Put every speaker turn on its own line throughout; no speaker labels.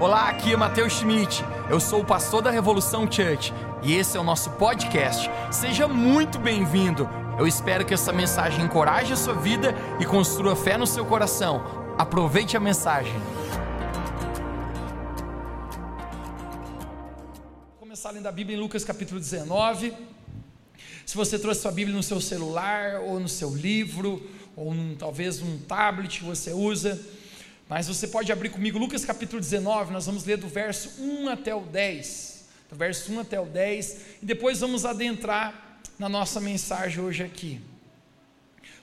Olá, aqui é Matheus Schmidt. Eu sou o pastor da Revolução Church e esse é o nosso podcast. Seja muito bem-vindo. Eu espero que essa mensagem encoraje a sua vida e construa fé no seu coração. Aproveite a mensagem.
Vou começar lendo a Bíblia em Lucas capítulo 19. Se você trouxe sua Bíblia no seu celular ou no seu livro ou num, talvez num tablet que você usa, mas você pode abrir comigo Lucas capítulo 19, nós vamos ler do verso 1 até o 10. Do verso 1 até o 10, e depois vamos adentrar na nossa mensagem hoje aqui.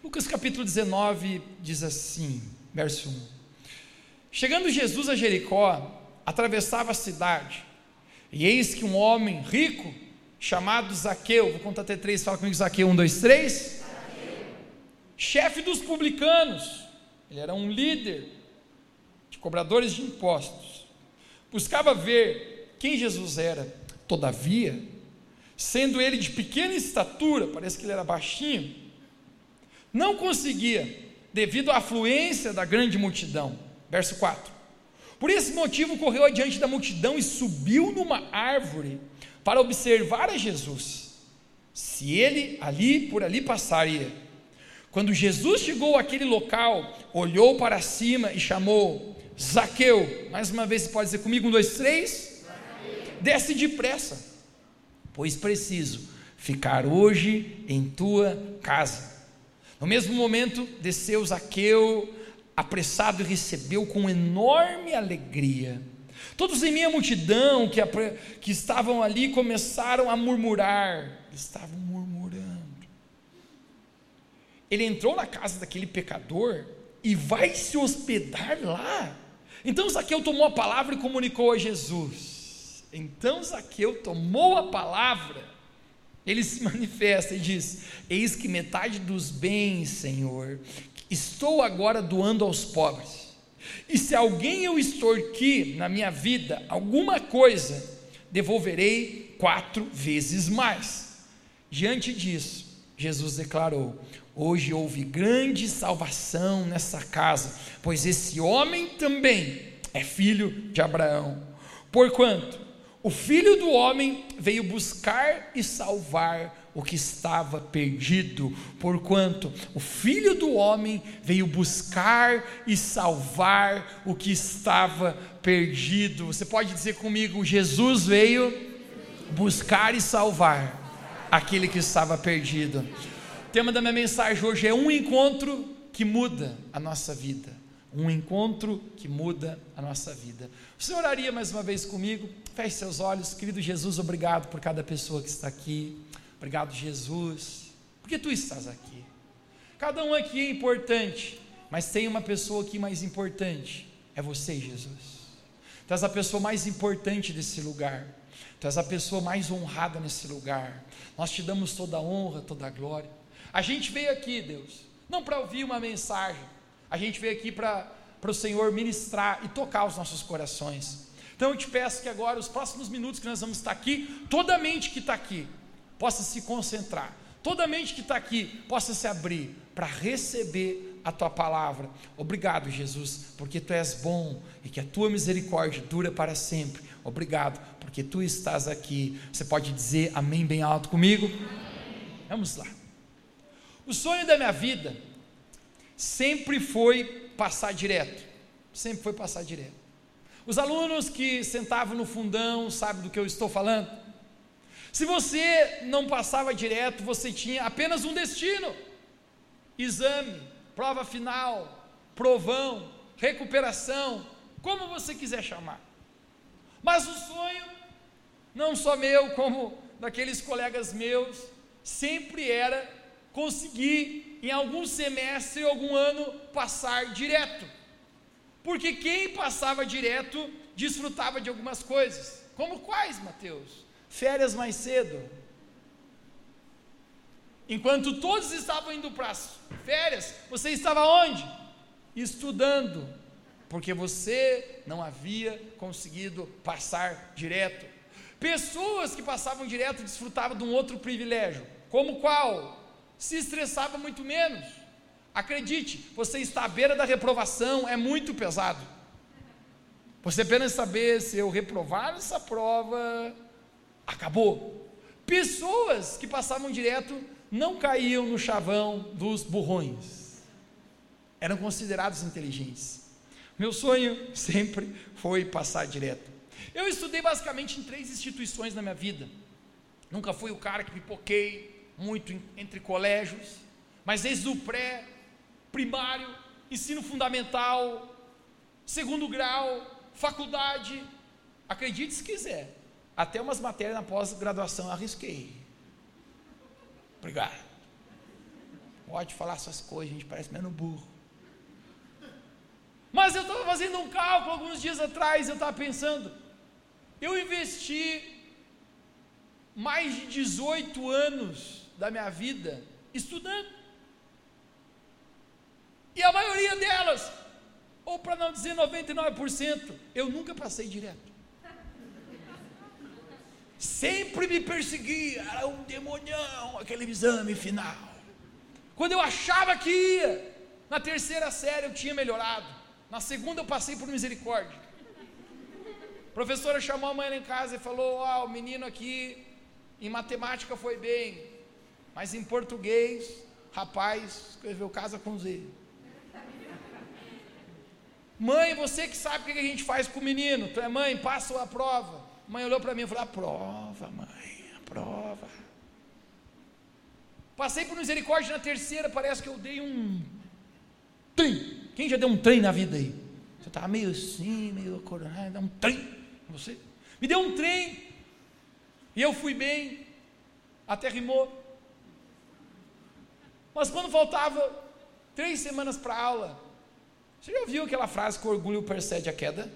Lucas capítulo 19 diz assim, verso 1. Chegando Jesus a Jericó, atravessava a cidade, e eis que um homem rico, chamado Zaqueu, vou contar até três, fala comigo Zaqueu, um, dois, três. Chefe dos publicanos, ele era um líder, de cobradores de impostos, buscava ver quem Jesus era. Todavia, sendo ele de pequena estatura, parece que ele era baixinho, não conseguia, devido à afluência da grande multidão. Verso 4. Por esse motivo, correu adiante da multidão e subiu numa árvore para observar a Jesus, se ele ali por ali passaria. Quando Jesus chegou àquele local, olhou para cima e chamou: Zaqueu, mais uma vez pode dizer comigo, um, dois, três. Desce depressa, pois preciso ficar hoje em tua casa. No mesmo momento, desceu Zaqueu, apressado, e recebeu com enorme alegria. Todos em minha multidão que, que estavam ali começaram a murmurar, estavam murmurando. Ele entrou na casa daquele pecador e vai se hospedar lá. Então Zaqueu tomou a palavra e comunicou a Jesus. Então Zaqueu tomou a palavra, ele se manifesta e diz: Eis que metade dos bens, Senhor, estou agora doando aos pobres. E se alguém eu extorquir na minha vida alguma coisa, devolverei quatro vezes mais. Diante disso, Jesus declarou: Hoje houve grande salvação nessa casa, pois esse homem também é filho de Abraão. Porquanto o filho do homem veio buscar e salvar o que estava perdido, porquanto o filho do homem veio buscar e salvar o que estava perdido. Você pode dizer comigo: Jesus veio buscar e salvar aquele que estava perdido. O tema da minha mensagem hoje é um encontro que muda a nossa vida. Um encontro que muda a nossa vida. Você oraria mais uma vez comigo? Feche seus olhos, querido Jesus, obrigado por cada pessoa que está aqui. Obrigado, Jesus, porque tu estás aqui. Cada um aqui é importante, mas tem uma pessoa aqui mais importante: é você, Jesus. Tu és a pessoa mais importante desse lugar. Tu és a pessoa mais honrada nesse lugar. Nós te damos toda a honra, toda a glória. A gente veio aqui, Deus, não para ouvir uma mensagem, a gente veio aqui para o Senhor ministrar e tocar os nossos corações. Então eu te peço que agora, os próximos minutos que nós vamos estar aqui, toda a mente que está aqui possa se concentrar, toda a mente que está aqui possa se abrir para receber a tua palavra. Obrigado, Jesus, porque tu és bom e que a tua misericórdia dura para sempre. Obrigado, porque tu estás aqui. Você pode dizer amém bem alto comigo? Vamos lá. O sonho da minha vida sempre foi passar direto. Sempre foi passar direto. Os alunos que sentavam no fundão sabem do que eu estou falando. Se você não passava direto, você tinha apenas um destino: exame, prova final, provão, recuperação, como você quiser chamar. Mas o sonho, não só meu, como daqueles colegas meus, sempre era conseguir, em algum semestre ou algum ano, passar direto. Porque quem passava direto desfrutava de algumas coisas. Como quais, Mateus? Férias mais cedo. Enquanto todos estavam indo para as férias, você estava onde? Estudando. Porque você não havia conseguido passar direto. Pessoas que passavam direto desfrutavam de um outro privilégio. Como qual? Se estressava muito menos. Acredite, você está à beira da reprovação, é muito pesado. Você apenas saber se eu reprovar essa prova, acabou. Pessoas que passavam direto não caíam no chavão dos burrões, eram considerados inteligentes. Meu sonho sempre foi passar direto. Eu estudei basicamente em três instituições na minha vida. Nunca fui o cara que pipoquei muito entre colégios, mas desde o pré, primário, ensino fundamental, segundo grau, faculdade, acredite se quiser, até umas matérias na pós-graduação arrisquei. Obrigado. Pode falar essas coisas, a gente parece menos burro. Mas eu estava fazendo um cálculo alguns dias atrás, eu estava pensando, eu investi mais de 18 anos da minha vida estudando. E a maioria delas, ou para não dizer 99%, eu nunca passei direto. Sempre me perseguia, era um demonião aquele exame final. Quando eu achava que ia, na terceira série eu tinha melhorado, na segunda eu passei por misericórdia. A professora chamou a mãe lá em casa e falou: Ó, oh, o menino aqui em matemática foi bem, mas em português, rapaz, escreveu casa com Z. Mãe, você que sabe o que a gente faz com o menino. Tu é mãe, passa a prova. Mãe olhou para mim e falou: a prova, mãe, a prova. Passei por misericórdia na terceira, parece que eu dei um trem. Quem já deu um trem na vida aí? Você estava meio assim, meio coronado, dá um trem. Você me deu um trem. E eu fui bem, até rimou. Mas quando faltava três semanas para a aula, você já viu aquela frase que o orgulho precede a queda?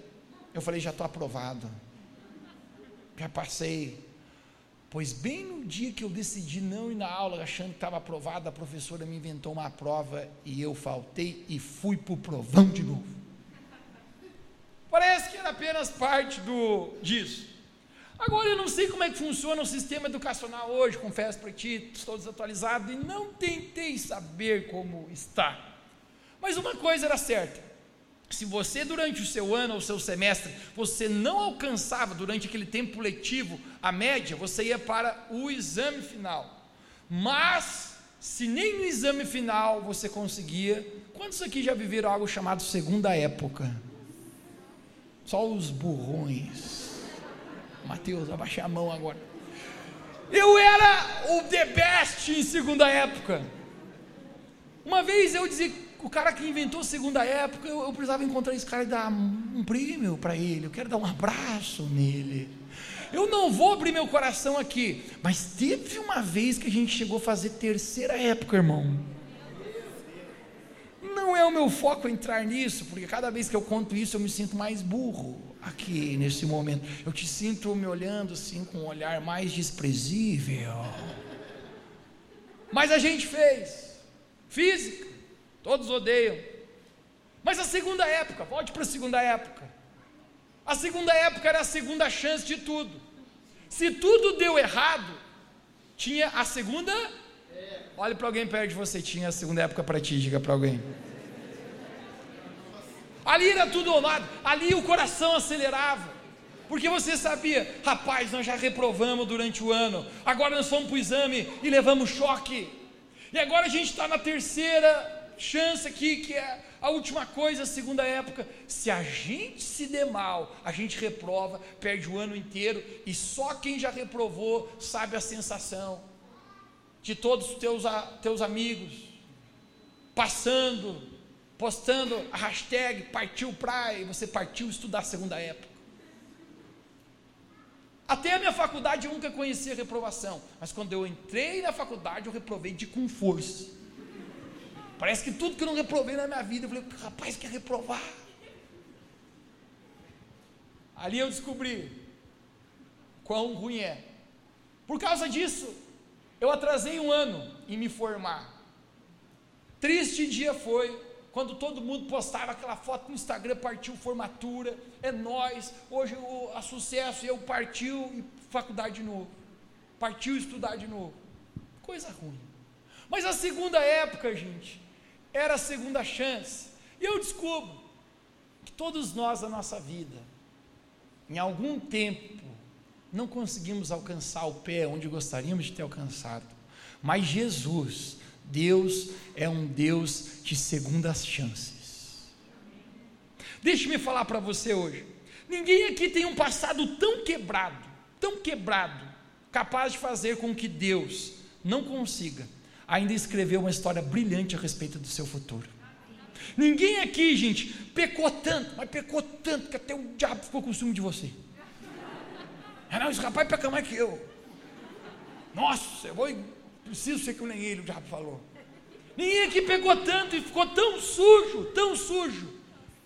Eu falei, já estou aprovado. Já passei. Pois bem no dia que eu decidi não ir na aula, achando que estava aprovado, a professora me inventou uma prova e eu faltei e fui para o provão de novo. Parece que era apenas parte do disso. Agora eu não sei como é que funciona o sistema educacional hoje, confesso para ti, estou desatualizado e não tentei saber como está. Mas uma coisa era certa: se você durante o seu ano ou seu semestre, você não alcançava durante aquele tempo letivo a média, você ia para o exame final. Mas se nem no exame final você conseguia, quantos aqui já viveram algo chamado segunda época? Só os burrões. Mateus, abaixa a mão agora. Eu era o the best em segunda época. Uma vez eu dizia, o cara que inventou segunda época, eu, eu precisava encontrar esse cara e dar um prêmio para ele. Eu quero dar um abraço nele. Eu não vou abrir meu coração aqui, mas teve uma vez que a gente chegou a fazer terceira época, irmão. Não é o meu foco entrar nisso, porque cada vez que eu conto isso eu me sinto mais burro aqui nesse momento. Eu te sinto me olhando assim com um olhar mais desprezível. Mas a gente fez. Física. Todos odeiam. Mas a segunda época, volte para a segunda época. A segunda época era a segunda chance de tudo. Se tudo deu errado, tinha a segunda. Olhe para alguém perto de você, tinha a segunda época para ti, diga para alguém. Ali era tudo ou nada, ali o coração acelerava. Porque você sabia, rapaz, nós já reprovamos durante o ano, agora nós fomos para o exame e levamos choque. E agora a gente está na terceira chance aqui, que é a última coisa, a segunda época. Se a gente se der mal, a gente reprova, perde o ano inteiro, e só quem já reprovou sabe a sensação de todos os teus, teus amigos passando postando a hashtag partiu praia e você partiu estudar a segunda época. Até a minha faculdade eu nunca conhecia reprovação, mas quando eu entrei na faculdade eu reprovei de com força. Parece que tudo que eu não reprovei na minha vida, eu falei, rapaz, quer reprovar. Ali eu descobri quão ruim é. Por causa disso, eu atrasei um ano em me formar. Triste dia foi quando todo mundo postava aquela foto no Instagram, partiu formatura, é nós, hoje o a sucesso, eu partiu e faculdade de novo, partiu estudar de novo, coisa ruim. Mas a segunda época, gente, era a segunda chance, e eu descubro que todos nós, na nossa vida, em algum tempo, não conseguimos alcançar o pé onde gostaríamos de ter alcançado, mas Jesus, Deus, é um Deus de segundas chances. Deixe-me falar para você hoje: ninguém aqui tem um passado tão quebrado, tão quebrado, capaz de fazer com que Deus não consiga ainda escrever uma história brilhante a respeito do seu futuro. Ninguém aqui, gente, pecou tanto, mas pecou tanto que até o diabo ficou com ciúme de você. Ah, não, esse rapaz peca mais que eu. Nossa, eu vou, preciso ser que nem ele, o diabo falou. Ninguém aqui pegou tanto e ficou tão sujo, tão sujo,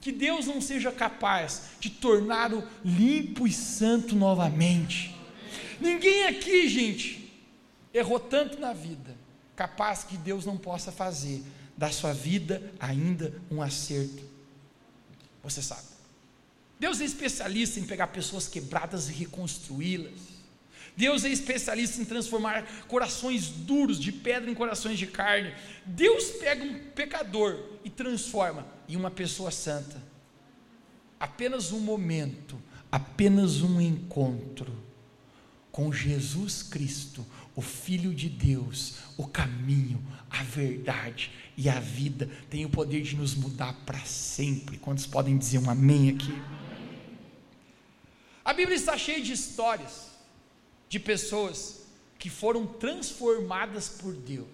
que Deus não seja capaz de torná-lo limpo e santo novamente. Ninguém aqui, gente, errou tanto na vida, capaz que Deus não possa fazer da sua vida ainda um acerto. Você sabe. Deus é especialista em pegar pessoas quebradas e reconstruí-las. Deus é especialista em transformar corações duros de pedra em corações de carne. Deus pega um pecador e transforma em uma pessoa santa. Apenas um momento, apenas um encontro com Jesus Cristo, o Filho de Deus, o caminho, a verdade e a vida, tem o poder de nos mudar para sempre. Quantos podem dizer um amém aqui? A Bíblia está cheia de histórias de pessoas que foram transformadas por Deus.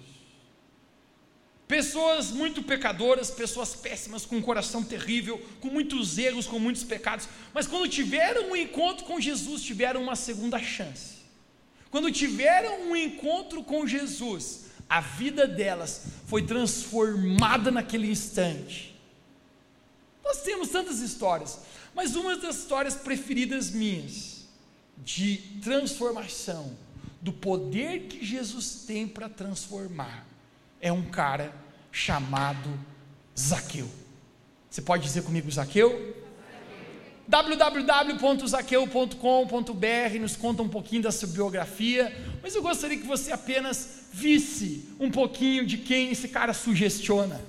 Pessoas muito pecadoras, pessoas péssimas, com um coração terrível, com muitos erros, com muitos pecados, mas quando tiveram um encontro com Jesus, tiveram uma segunda chance. Quando tiveram um encontro com Jesus, a vida delas foi transformada naquele instante. Nós temos tantas histórias, mas uma das histórias preferidas minhas de transformação, do poder que Jesus tem para transformar, é um cara chamado Zaqueu. Você pode dizer comigo, Zaqueu? www.zaqueu.com.br nos conta um pouquinho da sua biografia, mas eu gostaria que você apenas visse um pouquinho de quem esse cara sugestiona.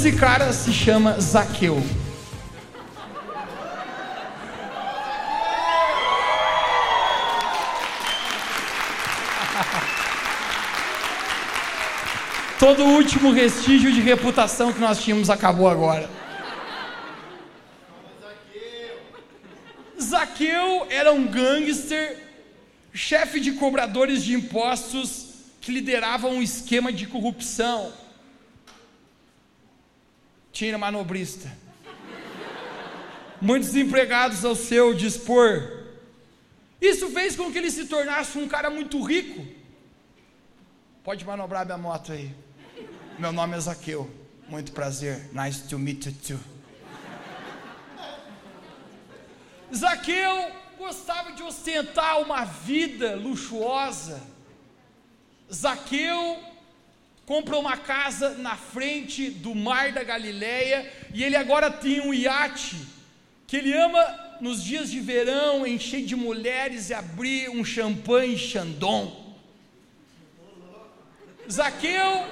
Esse cara se chama Zaqueu. Todo o último restígio de reputação que nós tínhamos acabou agora. Zaqueu era um gangster, chefe de cobradores de impostos que liderava um esquema de corrupção. Tinha manobrista. Muitos empregados ao seu dispor. Isso fez com que ele se tornasse um cara muito rico. Pode manobrar minha moto aí. Meu nome é Zaqueu. Muito prazer. Nice to meet you too. Zaqueu gostava de ostentar uma vida luxuosa. Zaqueu comprou uma casa na frente do mar da Galileia e ele agora tem um iate que ele ama nos dias de verão encher de mulheres e abrir um champanhe Chandon. Zaqueu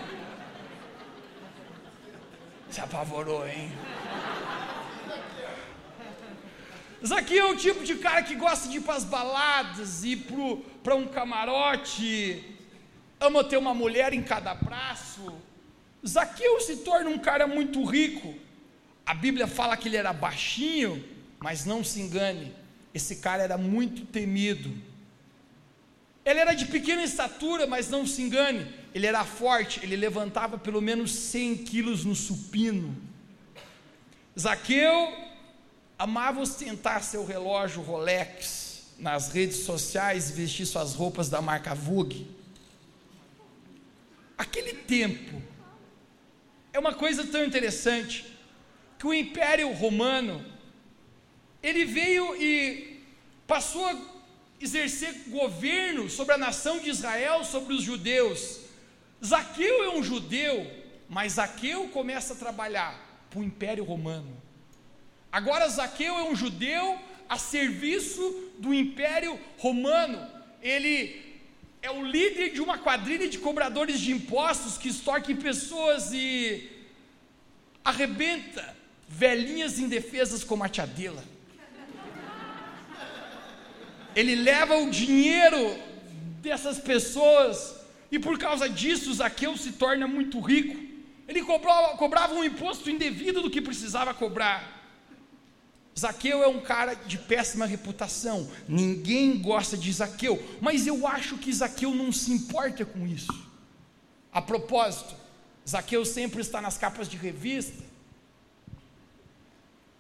se apavorou, hein? Zaqueu é o tipo de cara que gosta de ir para as baladas, ir para um camarote, ama ter uma mulher em cada braço. Zaqueu se torna um cara muito rico. A Bíblia fala que ele era baixinho, mas não se engane, esse cara era muito temido. Ele era de pequena estatura, mas não se engane, ele era forte, ele levantava pelo menos 100 quilos no supino. Zaqueu amava ostentar seu relógio Rolex nas redes sociais vestir suas roupas da marca Vogue. Aquele tempo é uma coisa tão interessante que o Império Romano ele veio e passou a exercer governo sobre a nação de Israel, sobre os judeus. Zaqueu é um judeu, mas Zaqueu começa a trabalhar para o Império Romano. Agora Zaqueu é um judeu a serviço do Império Romano. Ele é o líder de uma quadrilha de cobradores de impostos que extorquem pessoas e arrebenta velhinhas indefesas como a tia Dela. Ele leva o dinheiro dessas pessoas e por causa disso, Zaqueu se torna muito rico. Ele cobrava, cobrava um imposto indevido do que precisava cobrar. Zaqueu é um cara de péssima reputação. Ninguém gosta de Zaqueu, mas eu acho que Zaqueu não se importa com isso. A propósito, Zaqueu sempre está nas capas de revista,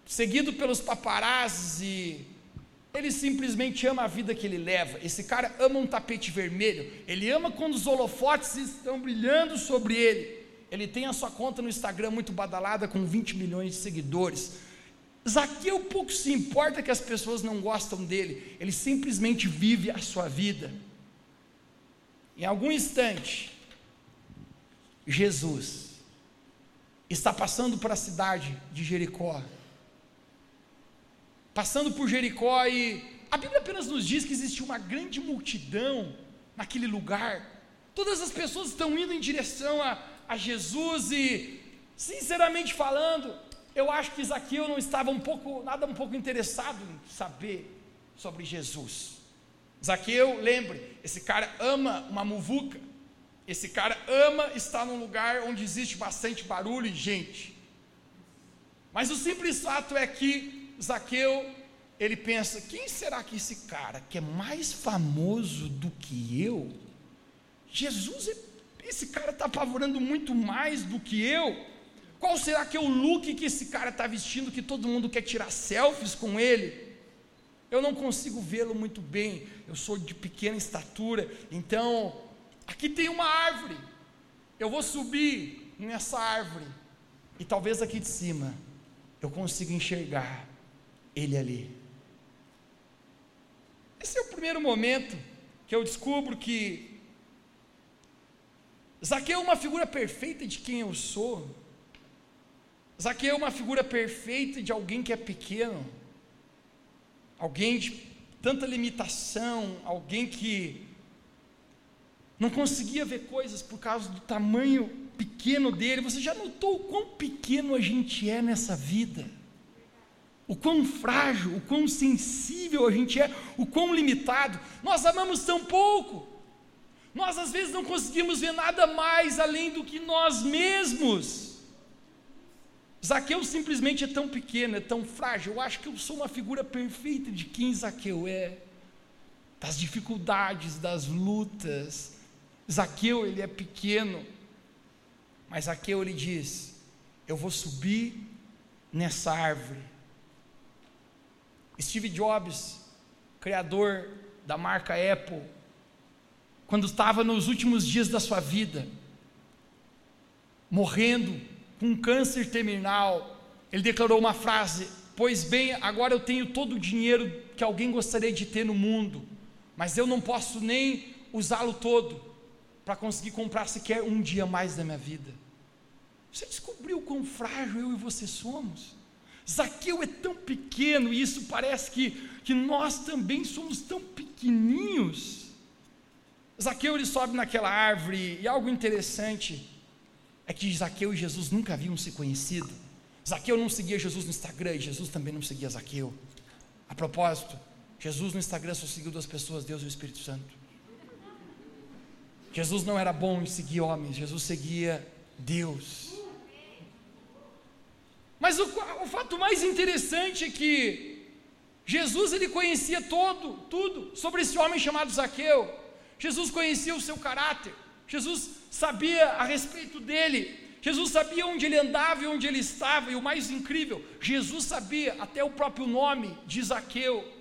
seguido pelos paparazzi ele simplesmente ama a vida que ele leva. Esse cara ama um tapete vermelho. Ele ama quando os holofotes estão brilhando sobre ele. Ele tem a sua conta no Instagram muito badalada com 20 milhões de seguidores. Zaqueu pouco se importa que as pessoas não gostam dele. Ele simplesmente vive a sua vida. Em algum instante, Jesus está passando para a cidade de Jericó passando por Jericó e a Bíblia apenas nos diz que existiu uma grande multidão naquele lugar. Todas as pessoas estão indo em direção a, a Jesus e, sinceramente falando, eu acho que Zaqueu não estava um pouco, nada um pouco interessado em saber sobre Jesus. Zaqueu, lembre, esse cara ama uma muvuca. Esse cara ama estar num lugar onde existe bastante barulho e gente. Mas o simples fato é que Zaqueu, ele pensa: quem será que esse cara que é mais famoso do que eu? Jesus, esse cara está apavorando muito mais do que eu. Qual será que é o look que esse cara está vestindo que todo mundo quer tirar selfies com ele? Eu não consigo vê-lo muito bem. Eu sou de pequena estatura, então aqui tem uma árvore. Eu vou subir nessa árvore e talvez aqui de cima eu consiga enxergar ele ali. Esse é o primeiro momento que eu descubro que Zaqueu é uma figura perfeita de quem eu sou. Zaqueu é uma figura perfeita de alguém que é pequeno, alguém de tanta limitação, alguém que não conseguia ver coisas por causa do tamanho pequeno dele. Você já notou o quão pequeno a gente é nessa vida? O quão frágil, o quão sensível a gente é, o quão limitado. Nós amamos tão pouco. Nós às vezes não conseguimos ver nada mais além do que nós mesmos. Zaqueu simplesmente é tão pequeno, é tão frágil. Eu acho que eu sou uma figura perfeita de quem Zaqueu é. Das dificuldades, das lutas. Zaqueu, ele é pequeno. Mas Zaqueu, ele diz: Eu vou subir nessa árvore. Steve Jobs, criador da marca Apple, quando estava nos últimos dias da sua vida, morrendo, com câncer terminal, ele declarou uma frase: Pois bem, agora eu tenho todo o dinheiro que alguém gostaria de ter no mundo, mas eu não posso nem usá-lo todo para conseguir comprar sequer um dia mais da minha vida. Você descobriu quão frágil eu e você somos? Zaqueu é tão pequeno e isso parece que, que nós também somos tão pequeninhos. Zaqueu ele sobe naquela árvore e algo interessante é que Zaqueu e Jesus nunca haviam se conhecido. Zaqueu não seguia Jesus no Instagram e Jesus também não seguia Zaqueu. A propósito, Jesus no Instagram só seguiu duas pessoas, Deus e o Espírito Santo. Jesus não era bom em seguir homens, Jesus seguia Deus. Mas o, o fato mais interessante é que Jesus ele conhecia todo, tudo sobre esse homem chamado Zaqueu. Jesus conhecia o seu caráter. Jesus sabia a respeito dele, Jesus sabia onde ele andava e onde ele estava, e o mais incrível, Jesus sabia até o próprio nome de Zaqueu.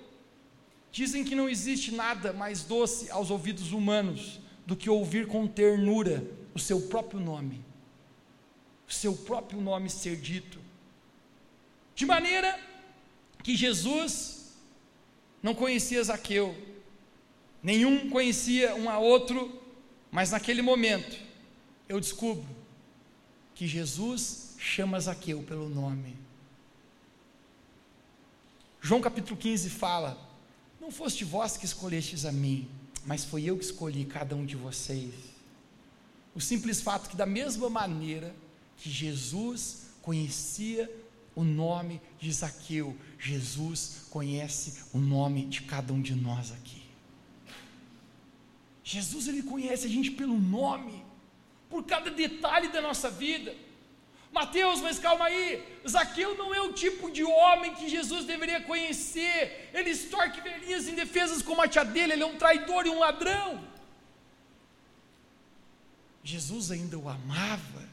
Dizem que não existe nada mais doce aos ouvidos humanos do que ouvir com ternura o seu próprio nome, o seu próprio nome ser dito. De maneira que Jesus não conhecia Zaqueu, nenhum conhecia um a outro mas naquele momento, eu descubro que Jesus chama Zaqueu pelo nome. João capítulo 15 fala: Não foste vós que escolhestes a mim, mas foi eu que escolhi cada um de vocês. O simples fato que, da mesma maneira que Jesus conhecia o nome de Zaqueu, Jesus conhece o nome de cada um de nós aqui. Jesus ele conhece a gente pelo nome, por cada detalhe da nossa vida. Mateus, mas calma aí, Zaqueu não é o tipo de homem que Jesus deveria conhecer. Ele estorque velhinhas indefesas como a tia dele, ele é um traidor e um ladrão. Jesus ainda o amava.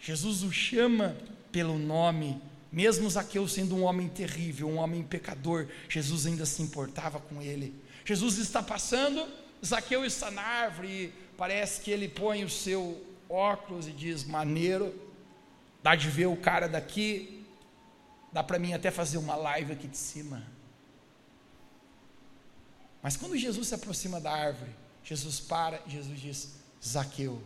Jesus o chama pelo nome, mesmo Zaqueu sendo um homem terrível, um homem pecador, Jesus ainda se importava com ele. Jesus está passando, Zaqueu está na árvore e parece que ele põe o seu óculos e diz: maneiro, dá de ver o cara daqui, dá para mim até fazer uma live aqui de cima. Mas quando Jesus se aproxima da árvore, Jesus para Jesus diz: Zaqueu,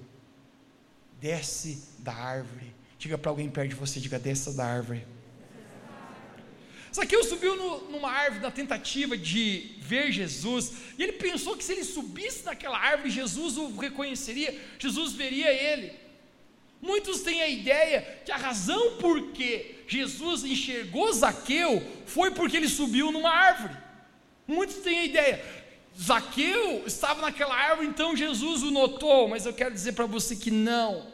desce da árvore. Diga para alguém perto de você, diga: desça da árvore. Zaqueu subiu no, numa árvore na tentativa de ver Jesus, e ele pensou que se ele subisse naquela árvore, Jesus o reconheceria, Jesus veria ele. Muitos têm a ideia que a razão por que Jesus enxergou Zaqueu foi porque ele subiu numa árvore. Muitos têm a ideia, Zaqueu estava naquela árvore, então Jesus o notou, mas eu quero dizer para você que não.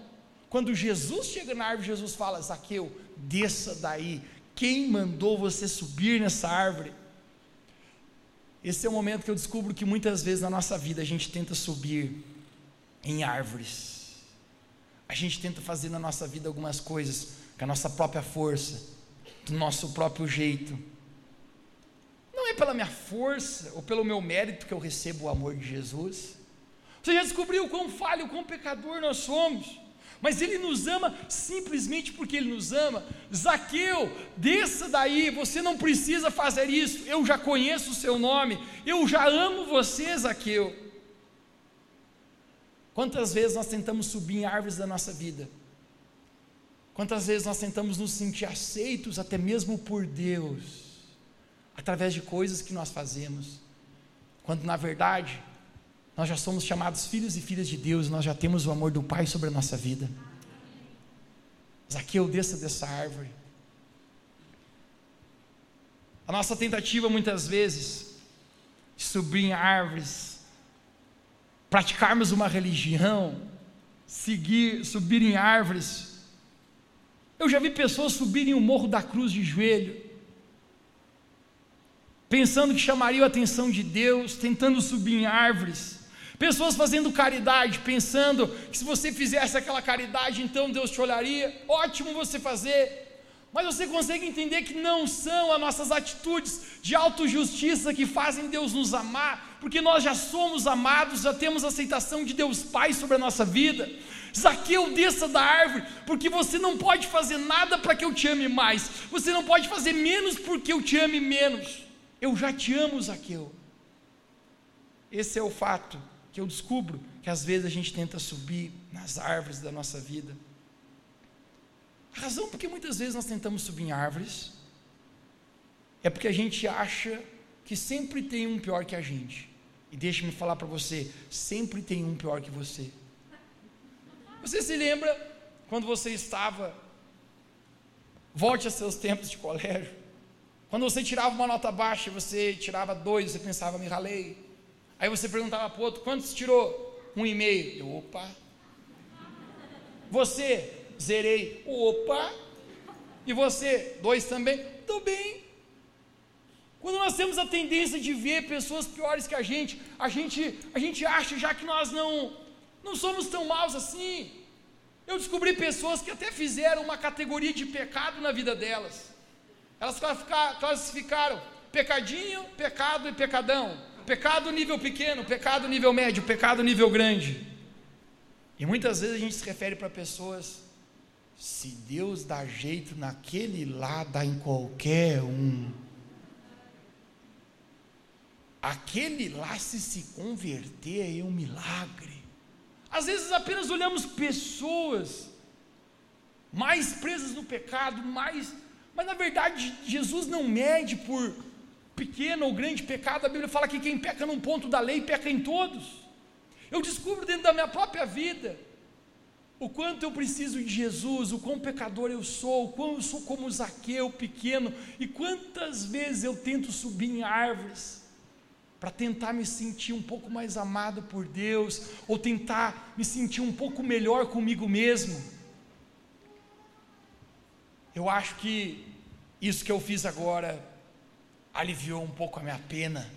Quando Jesus chega na árvore, Jesus fala: Zaqueu, desça daí, quem mandou você subir nessa árvore? Esse é o momento que eu descubro que muitas vezes na nossa vida a gente tenta subir em árvores. A gente tenta fazer na nossa vida algumas coisas com a nossa própria força, do nosso próprio jeito. Não é pela minha força ou pelo meu mérito que eu recebo o amor de Jesus. Você já descobriu quão falho, quão pecador nós somos mas Ele nos ama simplesmente porque Ele nos ama. Zaqueu, desça daí, você não precisa fazer isso, eu já conheço o seu nome, eu já amo você, Zaqueu. Quantas vezes nós tentamos subir em árvores da nossa vida? Quantas vezes nós tentamos nos sentir aceitos, até mesmo por Deus, através de coisas que nós fazemos, quando na verdade nós já somos chamados filhos e filhas de Deus, nós já temos o amor do Pai sobre a nossa vida. Zaqueu, desça dessa árvore. A nossa tentativa muitas vezes de subir em árvores, praticarmos uma religião, seguir, subir em árvores. Eu já vi pessoas subirem o Morro da Cruz de joelho, pensando que chamariam a atenção de Deus, tentando subir em árvores. Pessoas fazendo caridade, pensando que se você fizesse aquela caridade, então Deus te olharia. Ótimo você fazer. Mas você consegue entender que não são as nossas atitudes de autojustiça que fazem Deus nos amar, porque nós já somos amados, já temos aceitação de Deus Pai sobre a nossa vida. Zaqueu, desça da árvore, porque você não pode fazer nada para que eu te ame mais, você não pode fazer menos porque eu te ame menos. Eu já te amo, Zaqueu. Esse é o fato que eu descubro que às vezes a gente tenta subir nas árvores da nossa vida. A razão porque muitas vezes nós tentamos subir em árvores é porque a gente acha que sempre tem um pior que a gente. E deixe-me falar para você, sempre tem um pior que você. Você se lembra quando você estava volte a seus tempos de colégio? Quando você tirava uma nota baixa, você tirava dois, você pensava, me ralei. Aí você perguntava para o outro, quantos tirou? Um e meio. Eu, opa. Você, zerei. Opa! E você, dois também? Estou bem. Quando nós temos a tendência de ver pessoas piores que a gente, a gente, a gente acha já que nós não, não somos tão maus assim. Eu descobri pessoas que até fizeram uma categoria de pecado na vida delas. Elas classificaram pecadinho, pecado e pecadão. Pecado nível pequeno, pecado nível médio, pecado nível grande. E muitas vezes a gente se refere para pessoas se Deus dá jeito naquele lá, dá em qualquer um. Aquele lá, se se converter, é um milagre. Às vezes apenas olhamos pessoas mais presas no pecado, mais. Mas na verdade, Jesus não mede por pequeno ou grande pecado. A Bíblia fala que quem peca num ponto da lei, peca em todos. Eu descubro dentro da minha própria vida o quanto eu preciso de Jesus, o quão pecador eu sou, o quão eu sou como Zaqueu pequeno, e quantas vezes eu tento subir em árvores para tentar me sentir um pouco mais amado por Deus, ou tentar me sentir um pouco melhor comigo mesmo. Eu acho que isso que eu fiz agora aliviou um pouco a minha pena.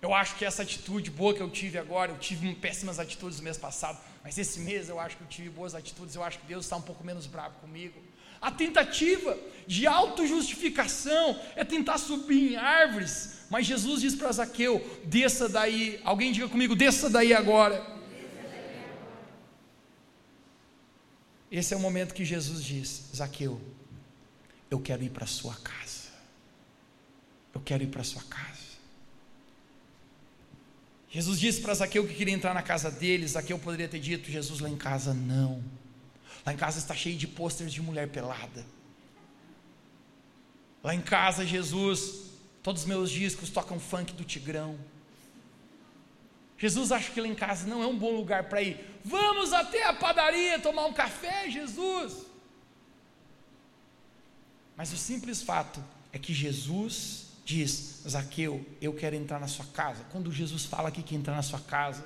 Eu acho que essa atitude boa que eu tive agora, eu tive péssimas atitudes no mês passado, mas esse mês eu acho que eu tive boas atitudes, eu acho que Deus está um pouco menos bravo comigo. A tentativa de autojustificação é tentar subir em árvores, mas Jesus diz para Zaqueu: desça daí. Alguém diga comigo: desça daí agora. Esse é o momento que Jesus diz: Zaqueu, eu quero ir para a sua casa. Eu quero ir para a sua casa. Jesus disse para Zaqueu que queria entrar na casa dele. Zaqueu poderia ter dito: Jesus, lá em casa não. Lá em casa está cheio de pôsteres de mulher pelada. Lá em casa, Jesus, todos os meus discos tocam funk do Tigrão. Jesus acha que lá em casa não é um bom lugar para ir. Vamos até a padaria tomar um café, Jesus. Mas o simples fato é que Jesus diz: Zaqueu, eu quero entrar na sua casa. Quando Jesus fala aqui que entrar na sua casa,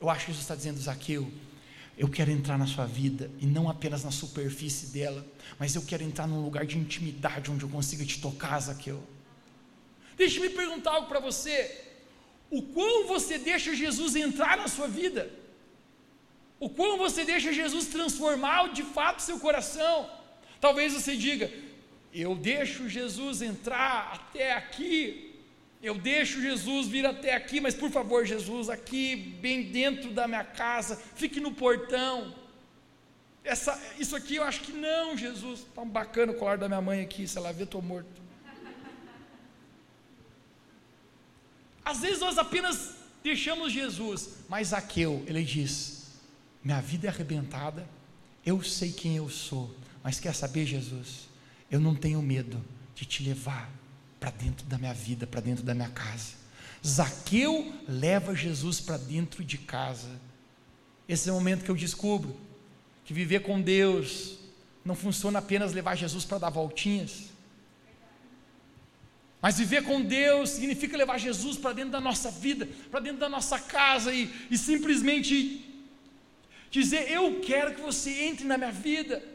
eu acho que Jesus está dizendo: Zaqueu, eu quero entrar na sua vida e não apenas na superfície dela, mas eu quero entrar num lugar de intimidade onde eu consiga te tocar, Zaqueu. Deixe-me perguntar algo para você. O quão você deixa Jesus entrar na sua vida? O quão você deixa Jesus transformar de fato seu coração? Talvez você diga: eu deixo Jesus entrar até aqui, eu deixo Jesus vir até aqui, mas por favor, Jesus, aqui, bem dentro da minha casa, fique no portão. Essa, isso aqui eu acho que não, Jesus. Está um bacana o colar da minha mãe aqui, se ela ver, estou morto. Às vezes nós apenas deixamos Jesus, mas Zaqueu, ele diz: Minha vida é arrebentada, eu sei quem eu sou, mas quer saber, Jesus? Eu não tenho medo de te levar para dentro da minha vida, para dentro da minha casa. Zaqueu leva Jesus para dentro de casa. Esse é o momento que eu descubro que viver com Deus não funciona apenas levar Jesus para dar voltinhas. Mas viver com Deus significa levar Jesus para dentro da nossa vida, para dentro da nossa casa e, e simplesmente dizer: Eu quero que você entre na minha vida.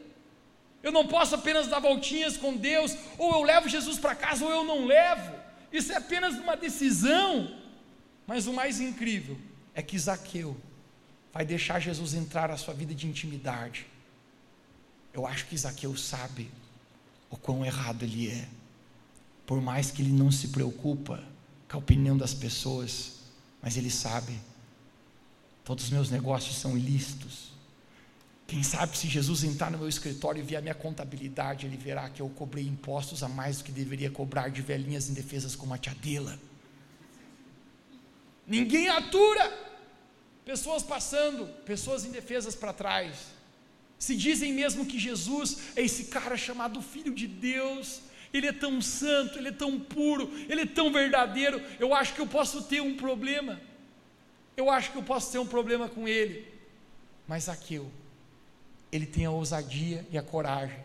Eu não posso apenas dar voltinhas com Deus, ou eu levo Jesus para casa, ou eu não levo. Isso é apenas uma decisão. Mas o mais incrível é que Zaqueu vai deixar Jesus entrar na sua vida de intimidade. Eu acho que Zaqueu sabe o quão errado ele é. Por mais que ele não se preocupa com a opinião das pessoas, mas ele sabe, todos os meus negócios são ilícitos. Quem sabe se Jesus entrar no meu escritório e ver a minha contabilidade, ele verá que eu cobrei impostos a mais do que deveria cobrar de velhinhas indefesas como a tia Dela. Ninguém atura. Pessoas passando, pessoas indefesas para trás. Se dizem mesmo que Jesus é esse cara chamado Filho de Deus, ele é tão santo, ele é tão puro, ele é tão verdadeiro. Eu acho que eu posso ter um problema. Eu acho que eu posso ter um problema com ele. Mas Zaqueu, ele tem a ousadia e a coragem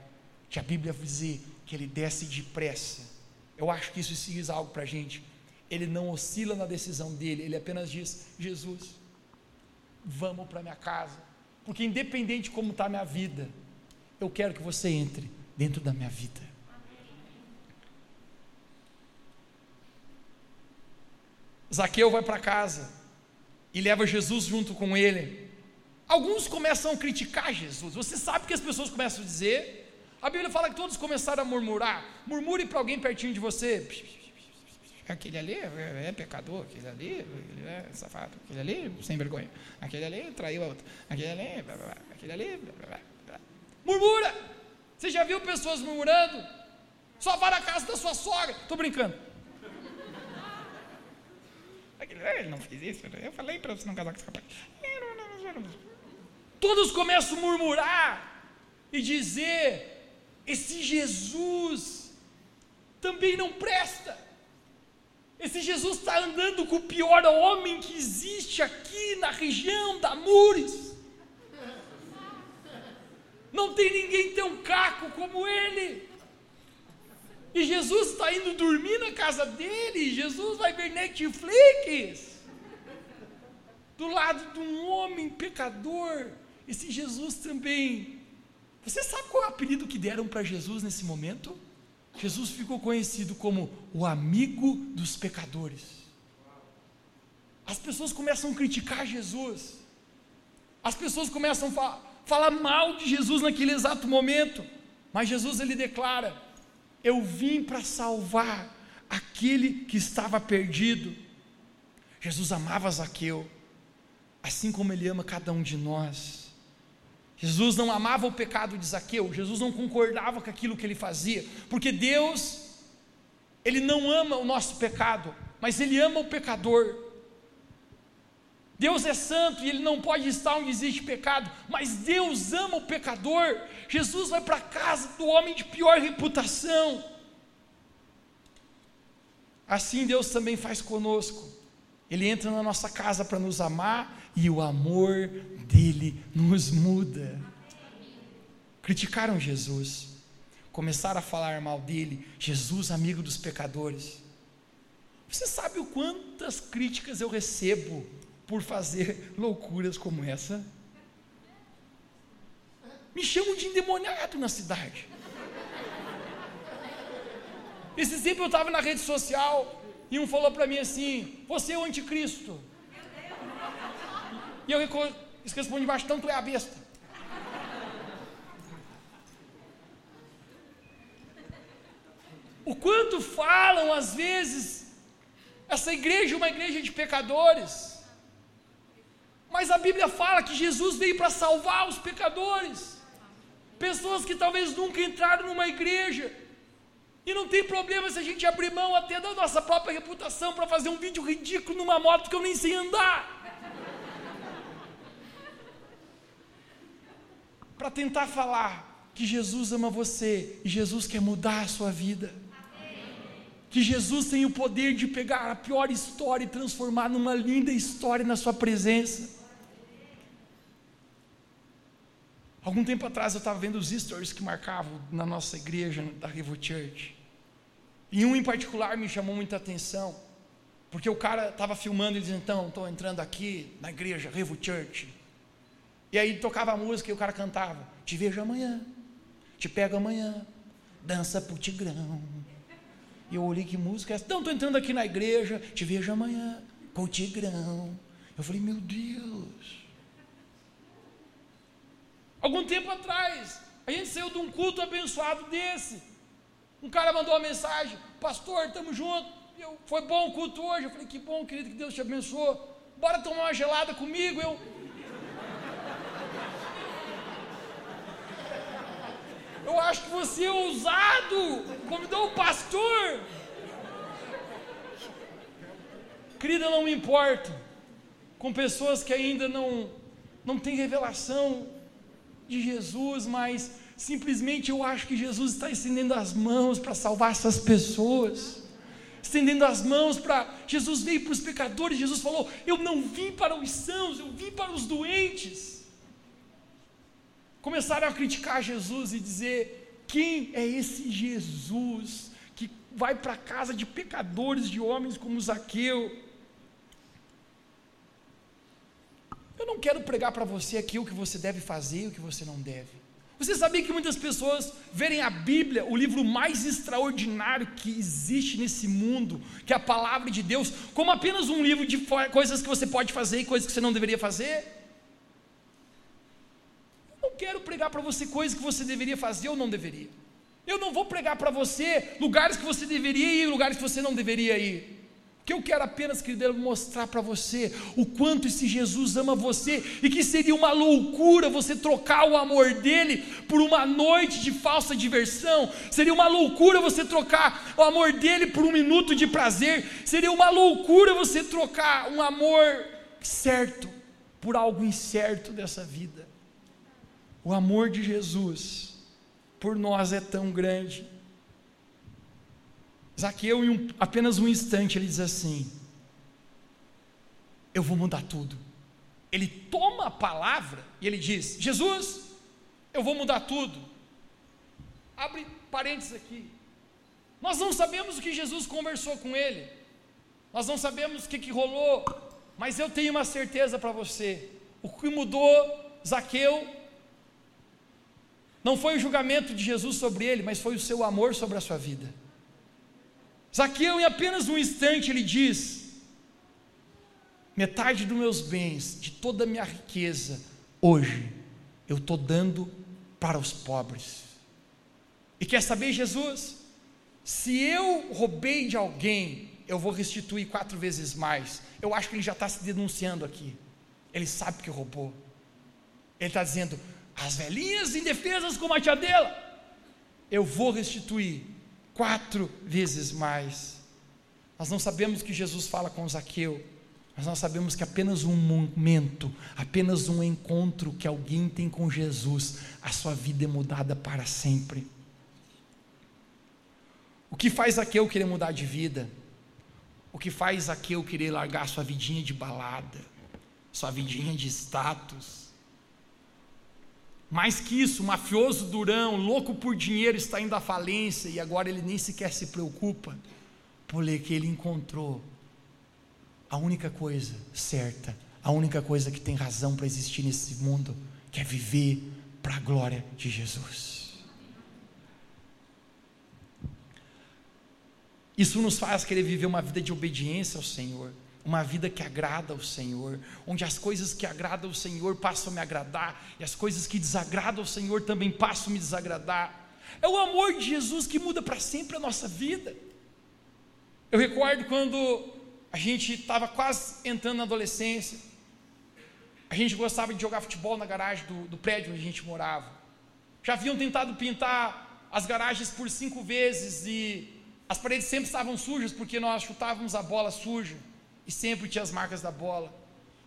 que a Bíblia dizer que ele desce depressa. Eu acho que isso diz algo para a gente. Ele não oscila na decisão dele, ele apenas diz: Jesus, vamos para minha casa, porque independente de como está a minha vida, eu quero que você entre dentro da minha vida. Zaqueu vai para casa e leva Jesus junto com ele. Alguns começam a criticar Jesus. Você sabe que as pessoas começam a dizer. A Bíblia fala que todos começaram a murmurar. Murmure para alguém pertinho de você. Aquele ali é, é pecador, aquele ali é safado, aquele ali sem vergonha, aquele ali traiu a outra, aquele ali, blá, blá, blá, aquele ali. Murmura! Você já viu pessoas murmurando? Só vá na casa da sua sogra. Estou brincando. Ele não fez isso, eu falei para você não casar com esse rapaz. Todos começam a murmurar e dizer: esse Jesus também não presta. Esse Jesus está andando com o pior homem que existe aqui na região da Mures. Não tem ninguém tão caco como ele. E Jesus está indo dormir na casa dele. Jesus vai ver Netflix. Do lado de um homem pecador. Esse Jesus também. Você sabe qual é o apelido que deram para Jesus nesse momento? Jesus ficou conhecido como o amigo dos pecadores. As pessoas começam a criticar Jesus. As pessoas começam a fa falar mal de Jesus naquele exato momento. Mas Jesus ele declara: Eu vim para salvar aquele que estava perdido. Jesus amava Zaqueu, assim como ele ama cada um de nós. Jesus não amava o pecado de Zaqueu, Jesus não concordava com aquilo que ele fazia, porque Deus, Ele não ama o nosso pecado, mas Ele ama o pecador. Deus é santo e Ele não pode estar onde existe pecado, mas Deus ama o pecador. Jesus vai para a casa do homem de pior reputação. Assim Deus também faz conosco. Ele entra na nossa casa para nos amar e o amor dele nos muda. Criticaram Jesus, começaram a falar mal dele, Jesus, amigo dos pecadores. Você sabe o quantas críticas eu recebo por fazer loucuras como essa? Me chamam de endemoniado na cidade. Esse tempo eu estava na rede social e um falou para mim assim: Você é o anticristo. E eu respondo embaixo: Tanto é a besta. O quanto falam às vezes, essa igreja é uma igreja de pecadores. Mas a Bíblia fala que Jesus veio para salvar os pecadores. Pessoas que talvez nunca entraram numa igreja, e não tem problema se a gente abrir mão até da nossa própria reputação para fazer um vídeo ridículo numa moto que eu nem sei andar. Para tentar falar que Jesus ama você e Jesus quer mudar a sua vida. que Jesus tem o poder de pegar a pior história e transformar numa linda história na sua presença. Algum tempo atrás eu estava vendo os stories que marcavam na nossa igreja, da Revo Church. E um em particular me chamou muita atenção, porque o cara estava filmando e dizendo: Então, estou entrando aqui na igreja, Revo Church. E aí tocava a música e o cara cantava: Te vejo amanhã, te pego amanhã, dança pro tigrão. E eu olhei que música é essa? Então, estou entrando aqui na igreja, te vejo amanhã com o tigrão. Eu falei, meu Deus. Algum tempo atrás, a gente saiu de um culto abençoado desse. Um cara mandou uma mensagem, pastor, estamos juntos. Eu, foi bom o culto hoje. Eu falei, que bom, querido, que Deus te abençoe. Bora tomar uma gelada comigo. Eu, Eu acho que você é ousado. Convidou o pastor. Querida, não me importo com pessoas que ainda não, não têm revelação de Jesus, mas simplesmente eu acho que Jesus está estendendo as mãos para salvar essas pessoas. Estendendo as mãos para. Jesus veio para os pecadores, Jesus falou: Eu não vim para os sãos, eu vim para os doentes começaram a criticar Jesus e dizer: quem é esse Jesus que vai para a casa de pecadores, de homens como Zaqueu? Eu não quero pregar para você aqui o que você deve fazer e o que você não deve. Você sabia que muitas pessoas verem a Bíblia, o livro mais extraordinário que existe nesse mundo, que é a palavra de Deus, como apenas um livro de coisas que você pode fazer e coisas que você não deveria fazer? quero pregar para você coisas que você deveria fazer ou não deveria. Eu não vou pregar para você lugares que você deveria ir lugares que você não deveria ir. O que eu quero apenas, querido, é mostrar para você o quanto esse Jesus ama você e que seria uma loucura você trocar o amor dele por uma noite de falsa diversão, seria uma loucura você trocar o amor dele por um minuto de prazer, seria uma loucura você trocar um amor certo por algo incerto dessa vida. O amor de Jesus por nós é tão grande. Zaqueu, em um, apenas um instante, ele diz assim: Eu vou mudar tudo. Ele toma a palavra e ele diz: Jesus, eu vou mudar tudo. Abre parênteses aqui. Nós não sabemos o que Jesus conversou com ele, nós não sabemos o que, que rolou, mas eu tenho uma certeza para você: o que mudou Zaqueu não foi o julgamento de Jesus sobre ele, mas foi o seu amor sobre a sua vida. Zaqueu, em apenas um instante, ele diz: metade dos meus bens, de toda a minha riqueza, hoje, eu estou dando para os pobres. E quer saber, Jesus? Se eu roubei de alguém, eu vou restituir quatro vezes mais. Eu acho que ele já está se denunciando aqui. Ele sabe que roubou. Ele está dizendo: as velhinhas indefesas como a tia dela, eu vou restituir quatro vezes mais. Nós não sabemos que Jesus fala com Zaqueu, mas nós sabemos que apenas um momento, apenas um encontro que alguém tem com Jesus, a sua vida é mudada para sempre. O que faz Zaqueu querer mudar de vida? O que faz Zaqueu querer largar sua vidinha de balada, sua vidinha de status, mais que isso, o mafioso durão, louco por dinheiro, está indo à falência e agora ele nem sequer se preocupa, porque ele encontrou a única coisa certa, a única coisa que tem razão para existir nesse mundo, que é viver para a glória de Jesus. Isso nos faz querer viver uma vida de obediência ao Senhor uma vida que agrada ao Senhor, onde as coisas que agradam ao Senhor passam a me agradar, e as coisas que desagradam ao Senhor também passam a me desagradar. É o amor de Jesus que muda para sempre a nossa vida. Eu recordo quando a gente estava quase entrando na adolescência, a gente gostava de jogar futebol na garagem do, do prédio onde a gente morava. Já haviam tentado pintar as garagens por cinco vezes e as paredes sempre estavam sujas porque nós chutávamos a bola suja e sempre tinha as marcas da bola.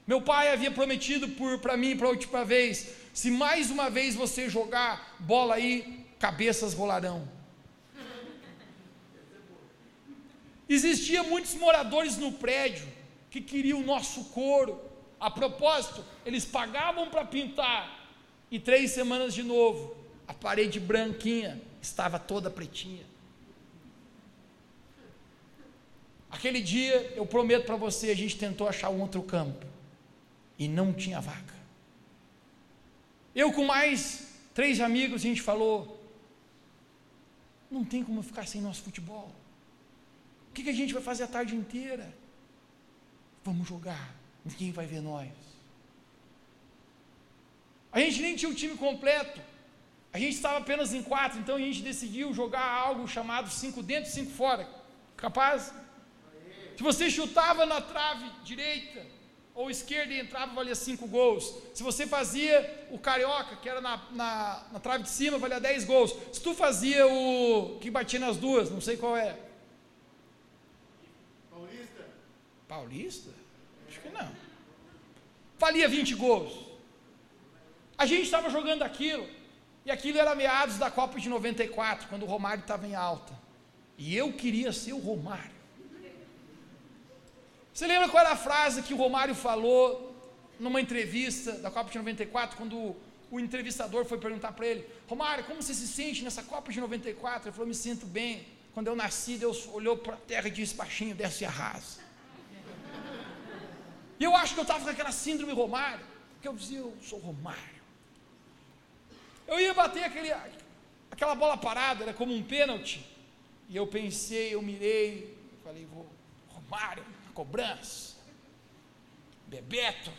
Meu pai havia prometido para mim, para a última vez: se mais uma vez você jogar bola aí, cabeças rolarão. Existia muitos moradores no prédio que queriam o nosso couro. A propósito, eles pagavam para pintar e três semanas de novo, a parede branquinha estava toda pretinha. Aquele dia, eu prometo para você, a gente tentou achar um outro campo e não tinha vaga. Eu com mais três amigos, a gente falou: não tem como ficar sem nosso futebol. O que, que a gente vai fazer a tarde inteira? Vamos jogar, ninguém vai ver nós. A gente nem tinha o time completo. A gente estava apenas em quatro, então a gente decidiu jogar algo chamado cinco dentro, cinco fora. Capaz? Se você chutava na trave direita ou esquerda e entrava, valia cinco gols. Se você fazia o carioca, que era na, na, na trave de cima, valia dez gols. Se tu fazia o que batia nas duas, não sei qual é. Paulista? Paulista? Acho que não. Valia 20 gols. A gente estava jogando aquilo, e aquilo era meados da Copa de 94, quando o Romário estava em alta. E eu queria ser o Romário. Você lembra qual era a frase que o Romário falou numa entrevista da Copa de 94, quando o, entrevistador foi perguntar para ele: Romário, como você se sente nessa Copa de 94? Ele falou: Me sinto bem. Quando eu nasci, Deus olhou para a terra e disse: Baixinho, desce e arrasa. E eu acho que eu estava com aquela síndrome Romário, porque eu dizia: Eu sou Romário. Eu ia bater aquele, aquela bola parada, era como um pênalti. E eu pensei, eu mirei, falei: Vou, Romário cobrança, Bebeto.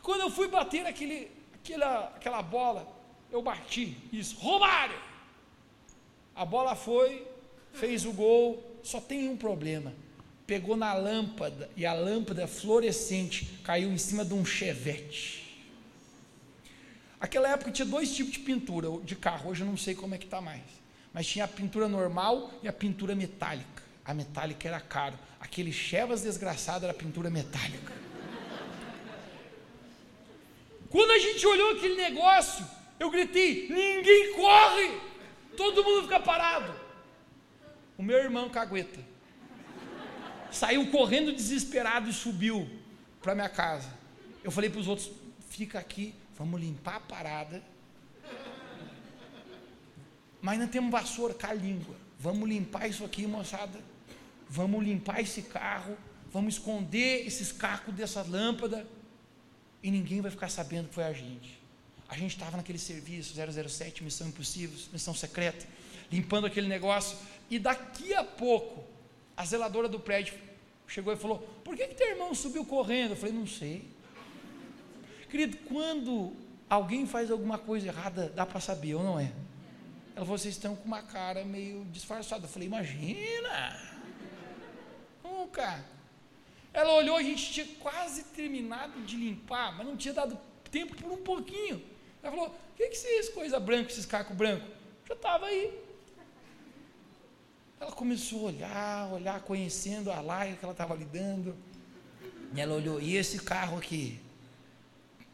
Quando eu fui bater aquele, aquela, aquela bola, eu bati isso, Romário! A bola foi, fez o gol, só tem um problema. Pegou na lâmpada e a lâmpada fluorescente caiu em cima de um chevette. Aquela época tinha dois tipos de pintura de carro, hoje eu não sei como é que está mais. Mas tinha a pintura normal e a pintura metálica a metálica era caro. Aquele Chevas desgraçado era pintura metálica. Quando a gente olhou aquele negócio, eu gritei: ninguém corre! Todo mundo fica parado. O meu irmão cagueta saiu correndo desesperado e subiu para minha casa. Eu falei para os outros: fica aqui, vamos limpar a parada. Mas não temos vassoura, cá a língua. Vamos limpar isso aqui, moçada vamos limpar esse carro, vamos esconder esses cacos dessa lâmpada e ninguém vai ficar sabendo que foi a gente. A gente estava naquele serviço 007, Missão Impossível, Missão Secreta, limpando aquele negócio e daqui a pouco a zeladora do prédio chegou e falou: Por que, que teu irmão subiu correndo? Eu falei: Não sei. Querido, quando alguém faz alguma coisa errada, dá para saber ou não é? Ela falou: Vocês estão com uma cara meio disfarçada. Eu falei: Imagina nunca. Ela olhou, a gente tinha quase terminado de limpar, mas não tinha dado tempo por um pouquinho. Ela falou: O que, que isso, coisa branca, esses cacos brancos? Já estava aí. Ela começou a olhar, olhar, conhecendo a laia que ela estava lidando. E ela olhou: E esse carro aqui?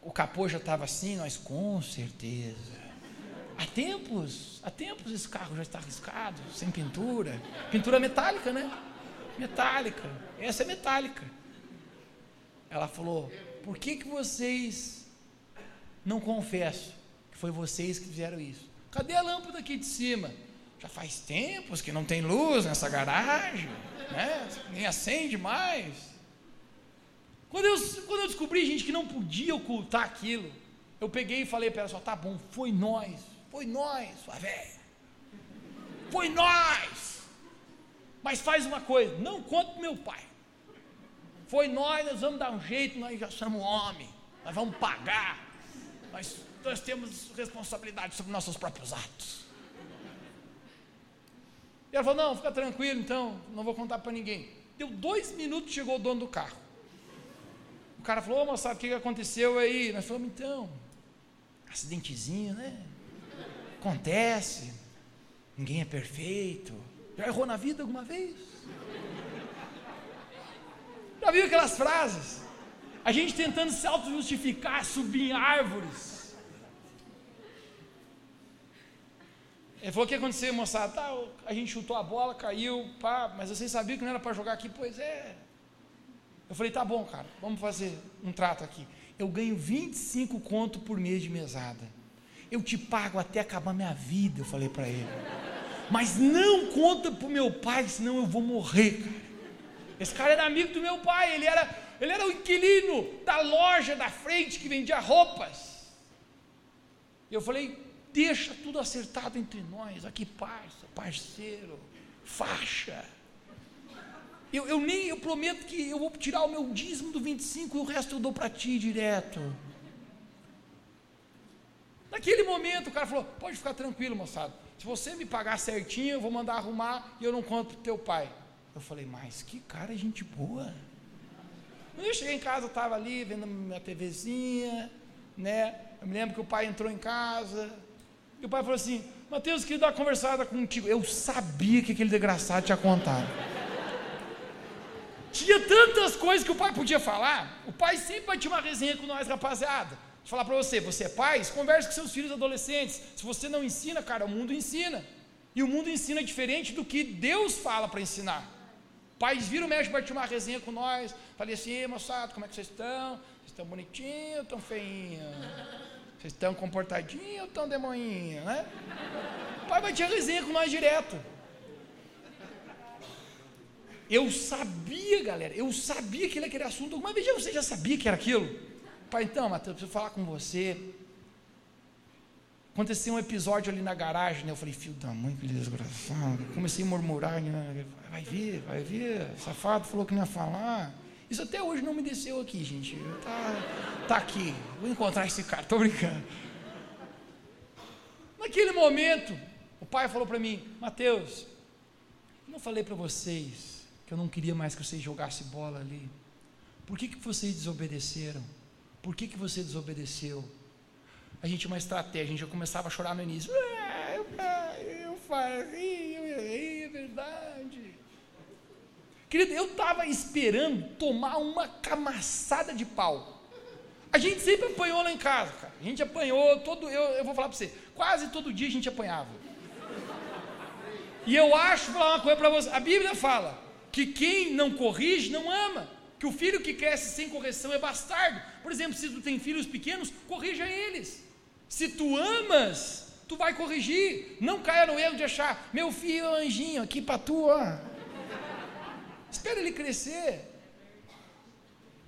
O capô já estava assim? Nós, com certeza. Há tempos, há tempos esse carro já está arriscado, sem pintura. Pintura metálica, né? Metálica. Essa é metálica. Ela falou: Por que, que vocês não confessam que foi vocês que fizeram isso? Cadê a lâmpada aqui de cima? Já faz tempos que não tem luz nessa garagem, né? Nem acende mais. Quando eu, quando eu descobri, gente, que não podia ocultar aquilo, eu peguei e falei para ela só, tá bom, foi nós, foi nós, sua velha. Foi nós. Mas faz uma coisa, não conta para meu pai. Foi nós, nós vamos dar um jeito, nós já somos homem, nós vamos pagar, nós, nós temos responsabilidade sobre nossos próprios atos. E ela falou: Não, fica tranquilo, então, não vou contar para ninguém. Deu dois minutos, chegou o dono do carro. O cara falou: Ô moçada, o que aconteceu aí? Nós falamos: Então, acidentezinho, né? Acontece, ninguém é perfeito. Já errou na vida alguma vez? Já viu aquelas frases? A gente tentando se auto-justificar, subir em árvores. Ele falou: O que aconteceu, moçada? Tá, a gente chutou a bola, caiu, pá, mas vocês sabiam que não era para jogar aqui? Pois é. Eu falei: Tá bom, cara, vamos fazer um trato aqui. Eu ganho 25 conto por mês de mesada. Eu te pago até acabar minha vida, eu falei para ele. Mas não conta para o meu pai, senão eu vou morrer, cara. Esse cara era amigo do meu pai, ele era, ele era o inquilino da loja da frente que vendia roupas. Eu falei, deixa tudo acertado entre nós, aqui parça, parceiro, faixa. Eu, eu nem, eu prometo que eu vou tirar o meu dízimo do 25 e o resto eu dou para ti direto. Naquele momento o cara falou, pode ficar tranquilo moçada, se você me pagar certinho eu vou mandar arrumar e eu não conto para teu pai. Eu falei, mas que cara gente boa. Eu cheguei em casa, estava ali vendo minha TVzinha, né? Eu me lembro que o pai entrou em casa, e o pai falou assim: Mateus, queria dar uma conversada contigo. Eu sabia que aquele desgraçado tinha contado. Tinha tantas coisas que o pai podia falar. O pai sempre vai ter uma resenha com nós, rapaziada. Falar para você: você é pai? Converse com seus filhos adolescentes. Se você não ensina, cara, o mundo ensina. E o mundo ensina diferente do que Deus fala para ensinar. Pais viram o médico para uma resenha com nós. Falei assim: moçada, como é que vocês estão? Vocês estão bonitinhos ou estão feinhos? Vocês estão comportadinhos ou estão demoinhos, né? O pai ter resenha com nós direto. Eu sabia, galera, eu sabia que ele ia querer assunto. Alguma vez você já sabia que era aquilo? Pai, então, Matheus, preciso falar com você. Aconteceu um episódio ali na garagem, né? Eu falei, filho da mãe, que desgraçado. Comecei a murmurar, né? vai ver, vai ver. Safado falou que não ia falar. Isso até hoje não me desceu aqui, gente. Tá, tá aqui. Vou encontrar esse cara. Tô brincando. Naquele momento, o pai falou para mim, Mateus, eu não falei para vocês que eu não queria mais que vocês jogassem bola ali. Por que, que vocês desobedeceram? Por que, que você desobedeceu? A gente tinha uma estratégia, a gente já começava a chorar no início. Ah, eu, eu fazia, eu errei, é verdade. Querido, eu estava esperando tomar uma camaçada de pau. A gente sempre apanhou lá em casa, cara. A gente apanhou todo. Eu, eu vou falar para você, quase todo dia a gente apanhava. E eu acho, vou falar uma coisa para você. A Bíblia fala que quem não corrige não ama. Que o filho que cresce sem correção é bastardo. Por exemplo, se tu tem filhos pequenos, corrija eles. Se tu amas, tu vai corrigir. Não caia no erro de achar, meu filho é um anjinho aqui para tu, ó. Espera ele crescer.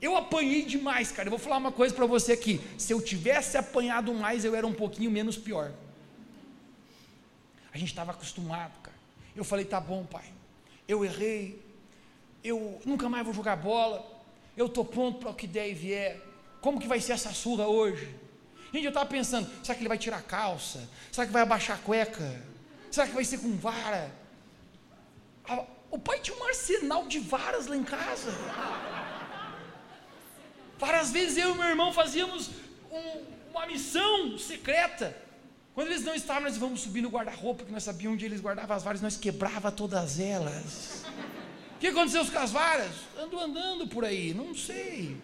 Eu apanhei demais, cara. Eu vou falar uma coisa para você aqui. Se eu tivesse apanhado mais, eu era um pouquinho menos pior. A gente estava acostumado, cara. Eu falei, tá bom, pai. Eu errei. Eu nunca mais vou jogar bola. Eu tô pronto para o que der e vier. Como que vai ser essa surra hoje? Gente, eu estava pensando, será que ele vai tirar a calça? Será que vai abaixar a cueca? Será que vai ser com vara? O pai tinha um arsenal de varas lá em casa. Várias vezes eu e meu irmão fazíamos um, uma missão secreta. Quando eles não estavam, nós vamos subir no guarda-roupa, que nós sabíamos onde eles guardavam as varas, nós quebrava todas elas. O que aconteceu com as varas? Ando andando por aí, não sei.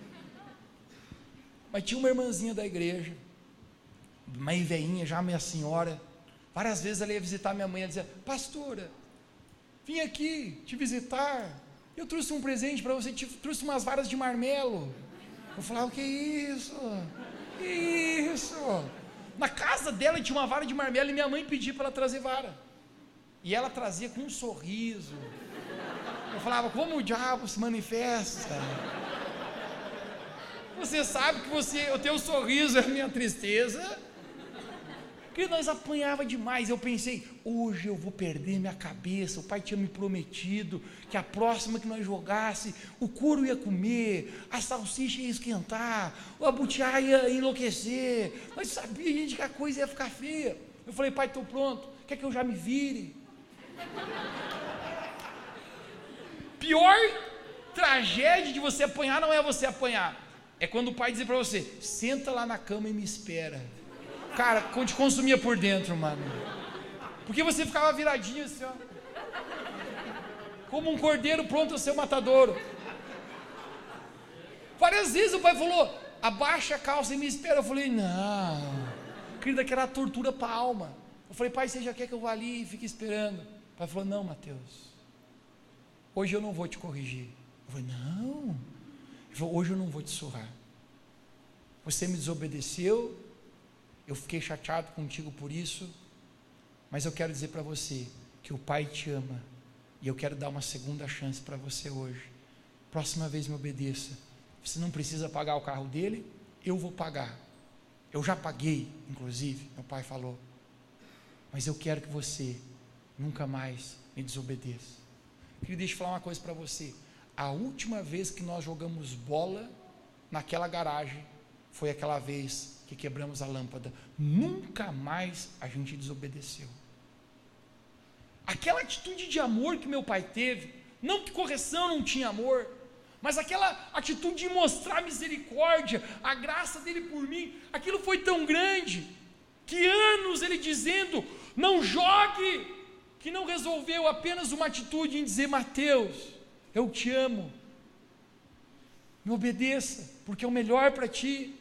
Mas tinha uma irmãzinha da igreja, uma veinha, já minha senhora. Várias vezes ela ia visitar minha mãe e dizia, pastora, vim aqui te visitar. Eu trouxe um presente para você, te, trouxe umas varas de marmelo. Eu falava, o que é isso? Que isso? Na casa dela tinha uma vara de marmelo e minha mãe pediu para ela trazer vara. E ela trazia com um sorriso. Eu falava, como o diabo se manifesta? Você sabe que você, o teu sorriso é a minha tristeza que nós apanhava demais. Eu pensei, hoje eu vou perder minha cabeça. O pai tinha me prometido que a próxima que nós jogasse, o couro ia comer, a salsicha ia esquentar, o abutiá ia enlouquecer. Nós sabíamos gente, que a coisa ia ficar feia. Eu falei, pai, estou pronto. Quer que eu já me vire? Pior tragédia de você apanhar não é você apanhar. É quando o pai diz para você: senta lá na cama e me espera. Cara, te consumia por dentro, mano. Porque você ficava viradinho assim, ó. Como um cordeiro pronto a ser matadouro. Várias vezes o pai falou: abaixa a calça e me espera. Eu falei: não. Querida, que era tortura para a alma. falei, pai, você já quer que eu vá ali e fique esperando? O pai falou, não, Mateus, hoje eu não vou te corrigir. Eu falei, não. Hoje eu não vou te surrar. Você me desobedeceu, eu fiquei chateado contigo por isso, mas eu quero dizer para você que o Pai te ama e eu quero dar uma segunda chance para você hoje. Próxima vez me obedeça. Você não precisa pagar o carro dele, eu vou pagar. Eu já paguei, inclusive, meu pai falou. Mas eu quero que você nunca mais me desobedeça. Queria deixa eu falar uma coisa para você. A última vez que nós jogamos bola naquela garagem foi aquela vez que quebramos a lâmpada. Nunca mais a gente desobedeceu. Aquela atitude de amor que meu pai teve, não que correção não tinha amor, mas aquela atitude de mostrar misericórdia, a graça dele por mim, aquilo foi tão grande, que anos ele dizendo: não jogue, que não resolveu apenas uma atitude em dizer: Mateus, eu te amo, me obedeça, porque é o melhor para ti.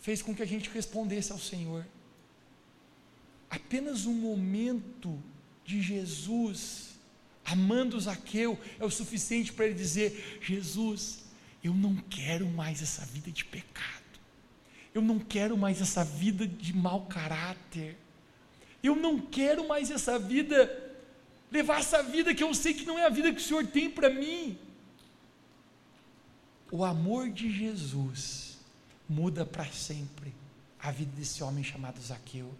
Fez com que a gente respondesse ao Senhor. Apenas um momento de Jesus amando Zaqueu é o suficiente para ele dizer: Jesus, eu não quero mais essa vida de pecado, eu não quero mais essa vida de mau caráter, eu não quero mais essa vida, levar essa vida que eu sei que não é a vida que o Senhor tem para mim. O amor de Jesus muda para sempre a vida desse homem chamado Zaqueu.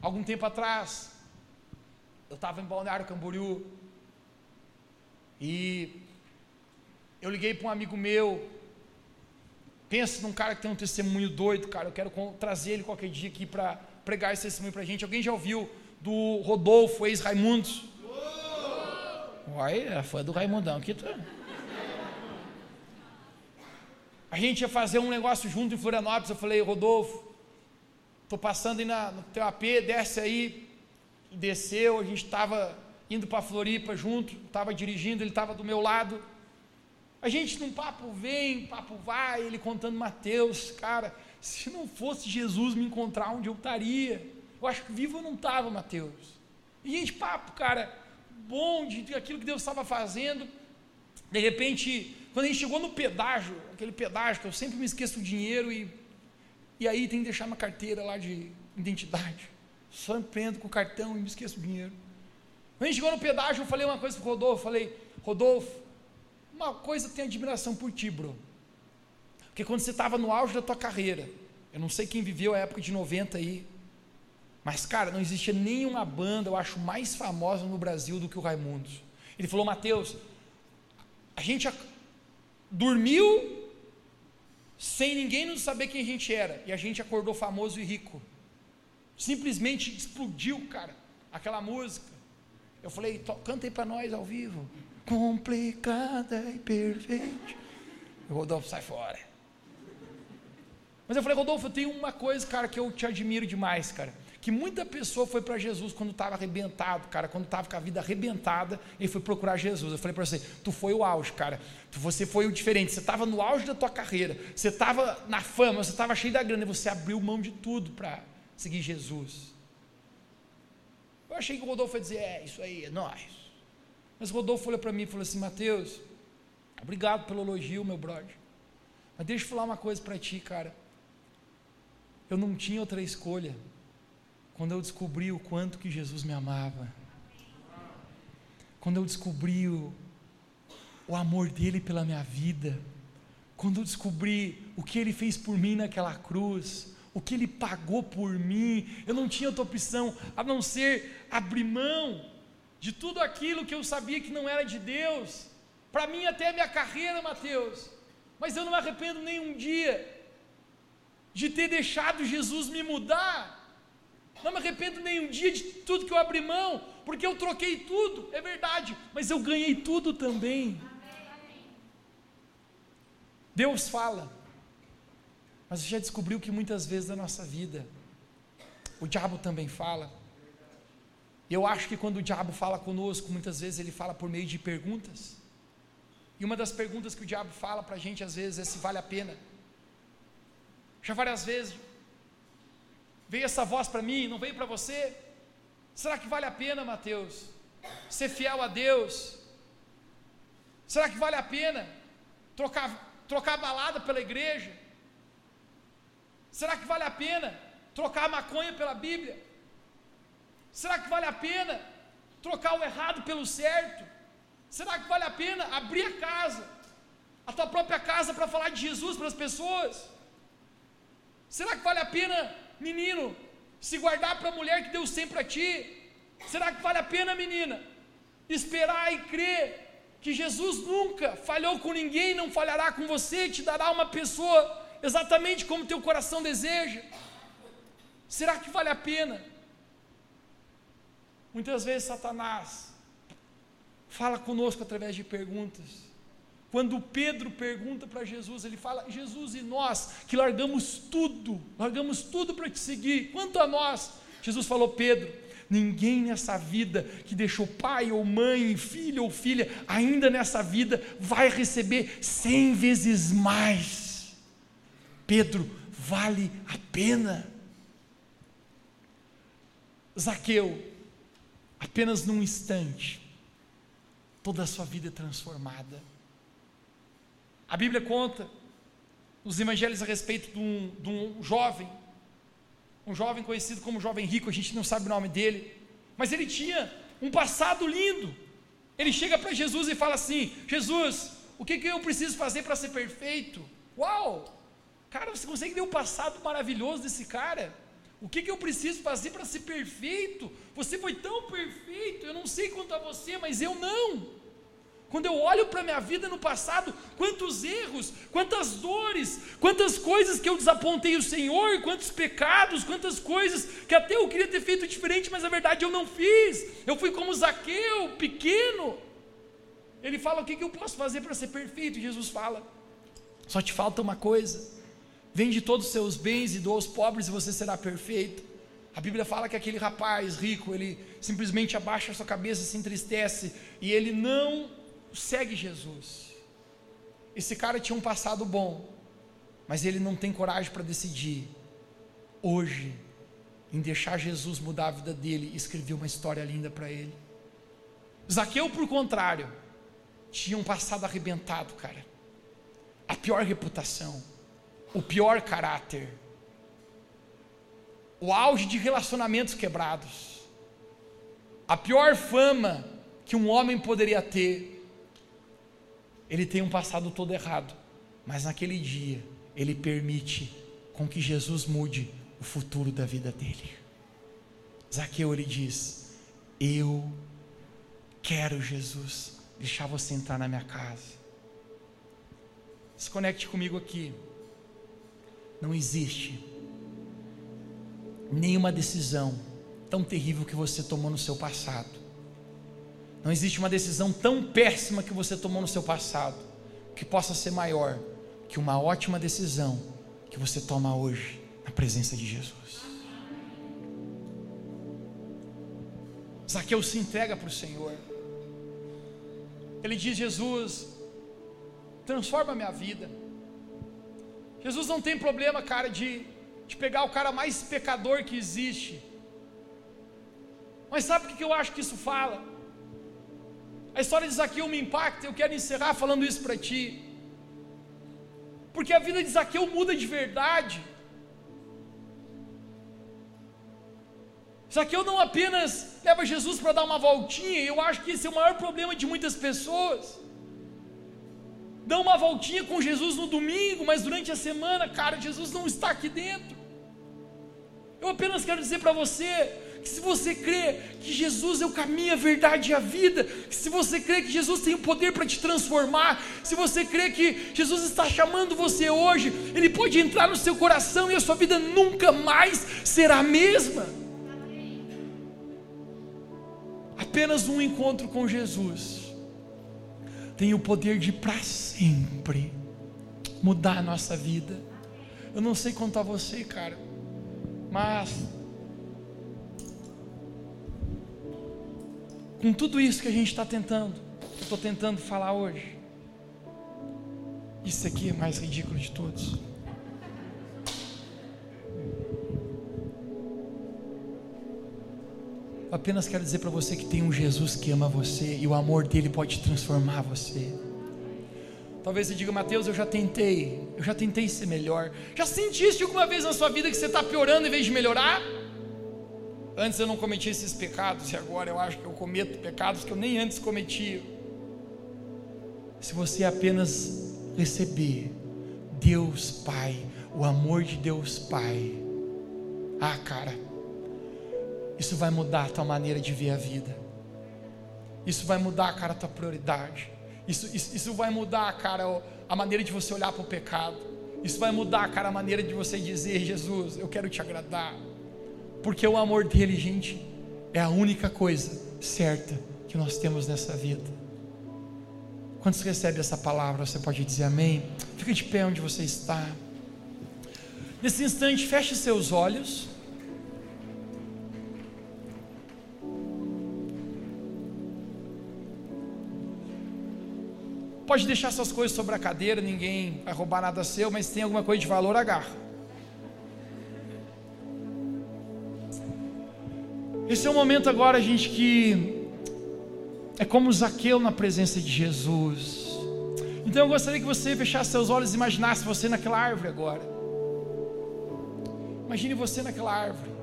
Algum tempo atrás, eu estava em Balneário Camboriú e eu liguei para um amigo meu. Pensa num cara que tem um testemunho doido, cara. Eu quero trazer ele qualquer dia aqui para pregar esse testemunho para a gente. Alguém já ouviu do Rodolfo, ex-Raimundos? Uai, é fã do Raimundão aqui. Tá? A gente ia fazer um negócio junto em Florianópolis. Eu falei, Rodolfo, estou passando aí na, no teu AP, desce aí. Desceu, a gente estava indo para Floripa junto, estava dirigindo, ele estava do meu lado. A gente num papo vem, papo vai, ele contando Mateus, cara, se não fosse Jesus me encontrar onde eu estaria, eu acho que vivo eu não estava, Mateus. E gente, papo, cara, bom de aquilo que Deus estava fazendo. De repente, quando a gente chegou no pedágio, aquele pedágio que eu sempre me esqueço o dinheiro e, e aí tem que deixar uma carteira lá de identidade. Só empreendo com o cartão e me esqueço o dinheiro. Quando a gente chegou no pedágio, eu falei uma coisa para o Rodolfo, falei, Rodolfo, uma coisa tem admiração por ti, bro. Porque quando você estava no auge da tua carreira, eu não sei quem viveu a época de 90 aí, mas cara, não existia nenhuma banda, eu acho, mais famosa no Brasil do que o Raimundos. Ele falou, Mateus, a gente dormiu sem ninguém nos saber quem a gente era, e a gente acordou famoso e rico. Simplesmente explodiu, cara, aquela música. Eu falei, canta aí para nós ao vivo. Complicada e perfeita. O Rodolfo sai fora. Mas eu falei, Rodolfo, eu tenho uma coisa, cara, que eu te admiro demais, cara que muita pessoa foi para Jesus quando estava arrebentado, cara, quando estava com a vida arrebentada, ele foi procurar Jesus. Eu falei para você, tu foi o auge, cara, você foi o diferente, você estava no auge da tua carreira, você estava na fama, você estava cheio da grana, e você abriu mão de tudo para seguir Jesus. Eu achei que o Rodolfo ia dizer, é, isso aí, é nós. Mas Rodolfo olhou para mim e falou assim, Mateus, obrigado pelo elogio, meu brother. Mas deixa eu falar uma coisa para ti, cara. Eu não tinha outra escolha quando eu descobri o quanto que Jesus me amava, quando eu descobri o, o amor dele pela minha vida, quando eu descobri o que ele fez por mim naquela cruz, o que ele pagou por mim, eu não tinha outra opção a não ser abrir mão de tudo aquilo que eu sabia que não era de Deus, para mim até a minha carreira, Mateus, mas eu não me arrependo nem um dia de ter deixado Jesus me mudar, não me arrependo nem um dia de tudo que eu abri mão, porque eu troquei tudo, é verdade, mas eu ganhei tudo também. Deus fala, mas já descobriu que muitas vezes na nossa vida, o diabo também fala. Eu acho que quando o diabo fala conosco, muitas vezes ele fala por meio de perguntas. E uma das perguntas que o diabo fala para a gente às vezes é se vale a pena. Já várias vezes Veio essa voz para mim, não veio para você? Será que vale a pena, Mateus, ser fiel a Deus? Será que vale a pena trocar, trocar balada pela igreja? Será que vale a pena trocar maconha pela Bíblia? Será que vale a pena trocar o errado pelo certo? Será que vale a pena abrir a casa, a tua própria casa, para falar de Jesus para as pessoas? Será que vale a pena, menino, se guardar para a mulher que deu sempre para ti? Será que vale a pena, menina, esperar e crer que Jesus nunca falhou com ninguém, não falhará com você, te dará uma pessoa exatamente como teu coração deseja? Será que vale a pena? Muitas vezes Satanás fala conosco através de perguntas. Quando Pedro pergunta para Jesus, ele fala: Jesus e nós que largamos tudo, largamos tudo para te seguir. Quanto a nós, Jesus falou: Pedro, ninguém nessa vida que deixou pai ou mãe, filho ou filha, ainda nessa vida vai receber cem vezes mais. Pedro, vale a pena. Zaqueu, apenas num instante, toda a sua vida é transformada. A Bíblia conta nos evangelhos a respeito de um, de um jovem, um jovem conhecido como jovem rico, a gente não sabe o nome dele, mas ele tinha um passado lindo. Ele chega para Jesus e fala assim: Jesus, o que, que eu preciso fazer para ser perfeito? Uau! Cara, você consegue ver o passado maravilhoso desse cara? O que, que eu preciso fazer para ser perfeito? Você foi tão perfeito, eu não sei quanto a você, mas eu não. Quando eu olho para a minha vida no passado, quantos erros, quantas dores, quantas coisas que eu desapontei o Senhor, quantos pecados, quantas coisas que até eu queria ter feito diferente, mas na verdade eu não fiz. Eu fui como Zaqueu, pequeno. Ele fala: O que, que eu posso fazer para ser perfeito? Jesus fala: Só te falta uma coisa Vende todos os seus bens e doa aos pobres e você será perfeito. A Bíblia fala que aquele rapaz rico, ele simplesmente abaixa a sua cabeça, se entristece e ele não segue Jesus. Esse cara tinha um passado bom, mas ele não tem coragem para decidir hoje em deixar Jesus mudar a vida dele e escrever uma história linda para ele. Zaqueu, por contrário, tinha um passado arrebentado, cara. A pior reputação o pior caráter, o auge de relacionamentos quebrados, a pior fama que um homem poderia ter. Ele tem um passado todo errado, mas naquele dia ele permite com que Jesus mude o futuro da vida dele. Zaqueu ele diz: Eu quero Jesus deixar você entrar na minha casa. Se conecte comigo aqui. Não existe nenhuma decisão tão terrível que você tomou no seu passado. Não existe uma decisão tão péssima que você tomou no seu passado que possa ser maior que uma ótima decisão que você toma hoje na presença de Jesus. Zaqueu se entrega para o Senhor. Ele diz: Jesus, transforma minha vida. Jesus não tem problema, cara, de, de pegar o cara mais pecador que existe. Mas sabe o que eu acho que isso fala? A história de Zaqueu me impacta, eu quero encerrar falando isso para ti. Porque a vida de Zaqueu muda de verdade. Zaqueu não apenas leva Jesus para dar uma voltinha, eu acho que esse é o maior problema de muitas pessoas dão uma voltinha com Jesus no domingo, mas durante a semana, cara, Jesus não está aqui dentro. Eu apenas quero dizer para você que se você crê que Jesus é o caminho, a verdade e a vida, que se você crê que Jesus tem o poder para te transformar, se você crê que Jesus está chamando você hoje, Ele pode entrar no seu coração e a sua vida nunca mais será a mesma. Apenas um encontro com Jesus tem o poder de para sempre mudar a nossa vida. Eu não sei a você, cara, mas com tudo isso que a gente está tentando, estou tentando falar hoje, isso aqui é mais ridículo de todos. Eu apenas quero dizer para você que tem um Jesus que ama você e o amor dele pode transformar você. Talvez você diga, Mateus, eu já tentei, eu já tentei ser melhor. Já sentiste alguma vez na sua vida que você está piorando em vez de melhorar? Antes eu não cometia esses pecados e agora eu acho que eu cometo pecados que eu nem antes cometia. Se você apenas receber Deus Pai, o amor de Deus Pai, ah, cara, isso vai mudar a tua maneira de ver a vida. Isso vai mudar, cara, a tua prioridade. Isso, isso, isso vai mudar, cara, a maneira de você olhar para o pecado. Isso vai mudar, cara, a maneira de você dizer: Jesus, eu quero te agradar. Porque o amor dele, gente, é a única coisa certa que nós temos nessa vida. Quando você recebe essa palavra, você pode dizer amém. Fica de pé onde você está. Nesse instante, feche seus olhos. Pode deixar suas coisas sobre a cadeira, ninguém vai roubar nada seu, mas tem alguma coisa de valor, agarra. Esse é o momento agora, gente, que é como Zaqueu na presença de Jesus. Então eu gostaria que você fechasse seus olhos e imaginasse você naquela árvore agora. Imagine você naquela árvore.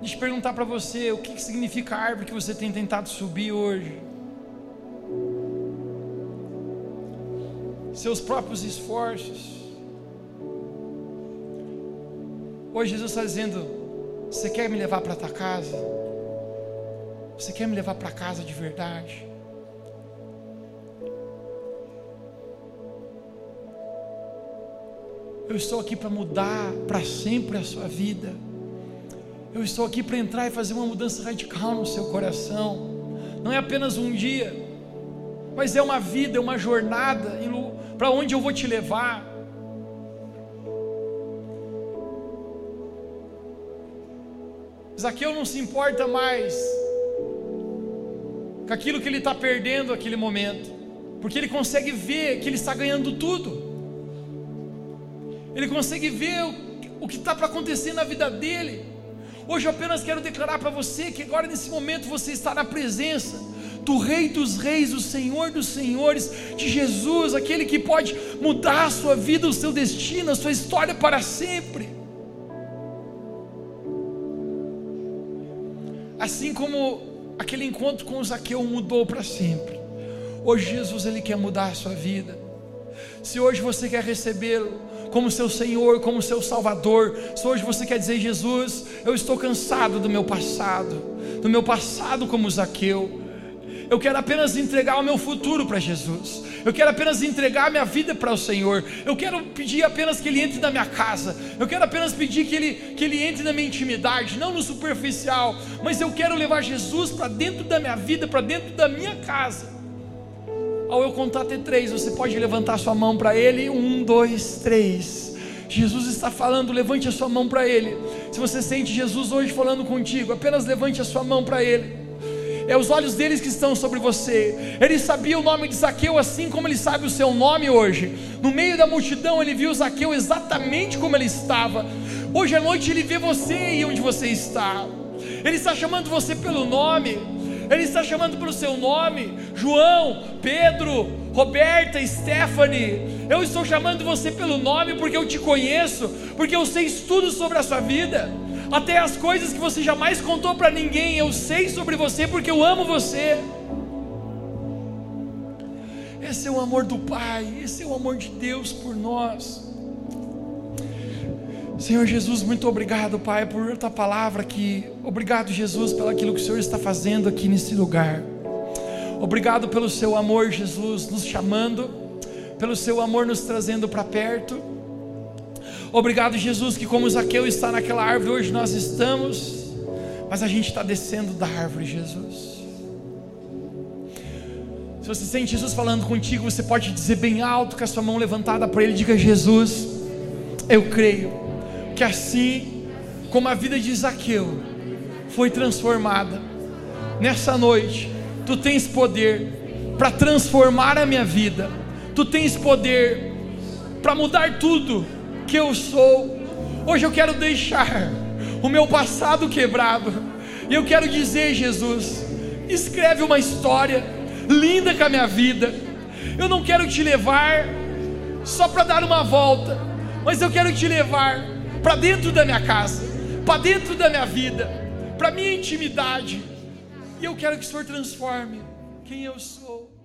Deixa eu perguntar para você o que significa a árvore que você tem tentado subir hoje. Seus próprios esforços. Hoje Jesus está dizendo: Você quer me levar para a tua casa? Você quer me levar para casa de verdade? Eu estou aqui para mudar para sempre a sua vida. Eu estou aqui para entrar e fazer uma mudança radical no seu coração. Não é apenas um dia, mas é uma vida, é uma jornada para onde eu vou te levar. Zaqueu não se importa mais com aquilo que ele está perdendo naquele momento, porque ele consegue ver que ele está ganhando tudo, ele consegue ver o, que está para acontecer na vida dele. Hoje eu apenas quero declarar para você que agora nesse momento você está na presença do Rei dos Reis, do Senhor dos Senhores, de Jesus, aquele que pode mudar a sua vida, o seu destino, a sua história para sempre. Assim como aquele encontro com Zaqueu mudou para sempre. Hoje Jesus ele quer mudar a sua vida. Se hoje você quer recebê-lo como seu Senhor, como seu Salvador, se hoje você quer dizer Jesus, eu estou cansado do meu passado, do meu passado como Zaqueu. Eu quero apenas entregar o meu futuro para Jesus. Eu quero apenas entregar a minha vida para o Senhor. Eu quero pedir apenas que Ele entre na minha casa. Eu quero apenas pedir que Ele, que ele entre na minha intimidade, não no superficial. Mas eu quero levar Jesus para dentro da minha vida, para dentro da minha casa. Ao eu contar até três, você pode levantar sua mão para Ele. Um, dois, três. Jesus está falando, levante a sua mão para Ele. Se você sente Jesus hoje falando contigo, apenas levante a sua mão para Ele é os olhos deles que estão sobre você. Ele sabia o nome de Zaqueu assim como ele sabe o seu nome hoje. No meio da multidão, ele viu Zaqueu exatamente como ele estava. Hoje à noite, ele vê você e onde você está. Ele está chamando você pelo nome. Ele está chamando pelo seu nome. João, Pedro, Roberta, Stephanie. Eu estou chamando você pelo nome porque eu te conheço, porque eu sei tudo sobre a sua vida até as coisas que você jamais contou para ninguém, eu sei sobre você porque eu amo você. Esse é o amor do Pai, esse é o amor de Deus por nós. Senhor Jesus, muito obrigado, Pai, por tua palavra aqui. Obrigado, Jesus, pelo aquilo que o Senhor está fazendo aqui nesse lugar. Obrigado pelo seu amor, Jesus, nos chamando, pelo seu amor nos trazendo para perto. Obrigado, Jesus, que como Zaqueu está naquela árvore, hoje nós estamos, mas a gente está descendo da árvore, Jesus. Se você sente Jesus falando contigo, você pode dizer bem alto, com a sua mão levantada para Ele, diga: Jesus, eu creio que assim como a vida de Zaqueu foi transformada, nessa noite, tu tens poder para transformar a minha vida, tu tens poder para mudar tudo que eu sou. Hoje eu quero deixar o meu passado quebrado. E eu quero dizer, Jesus, escreve uma história linda com a minha vida. Eu não quero te levar só para dar uma volta, mas eu quero te levar para dentro da minha casa, para dentro da minha vida, para minha intimidade. E eu quero que o Senhor transforme quem eu sou.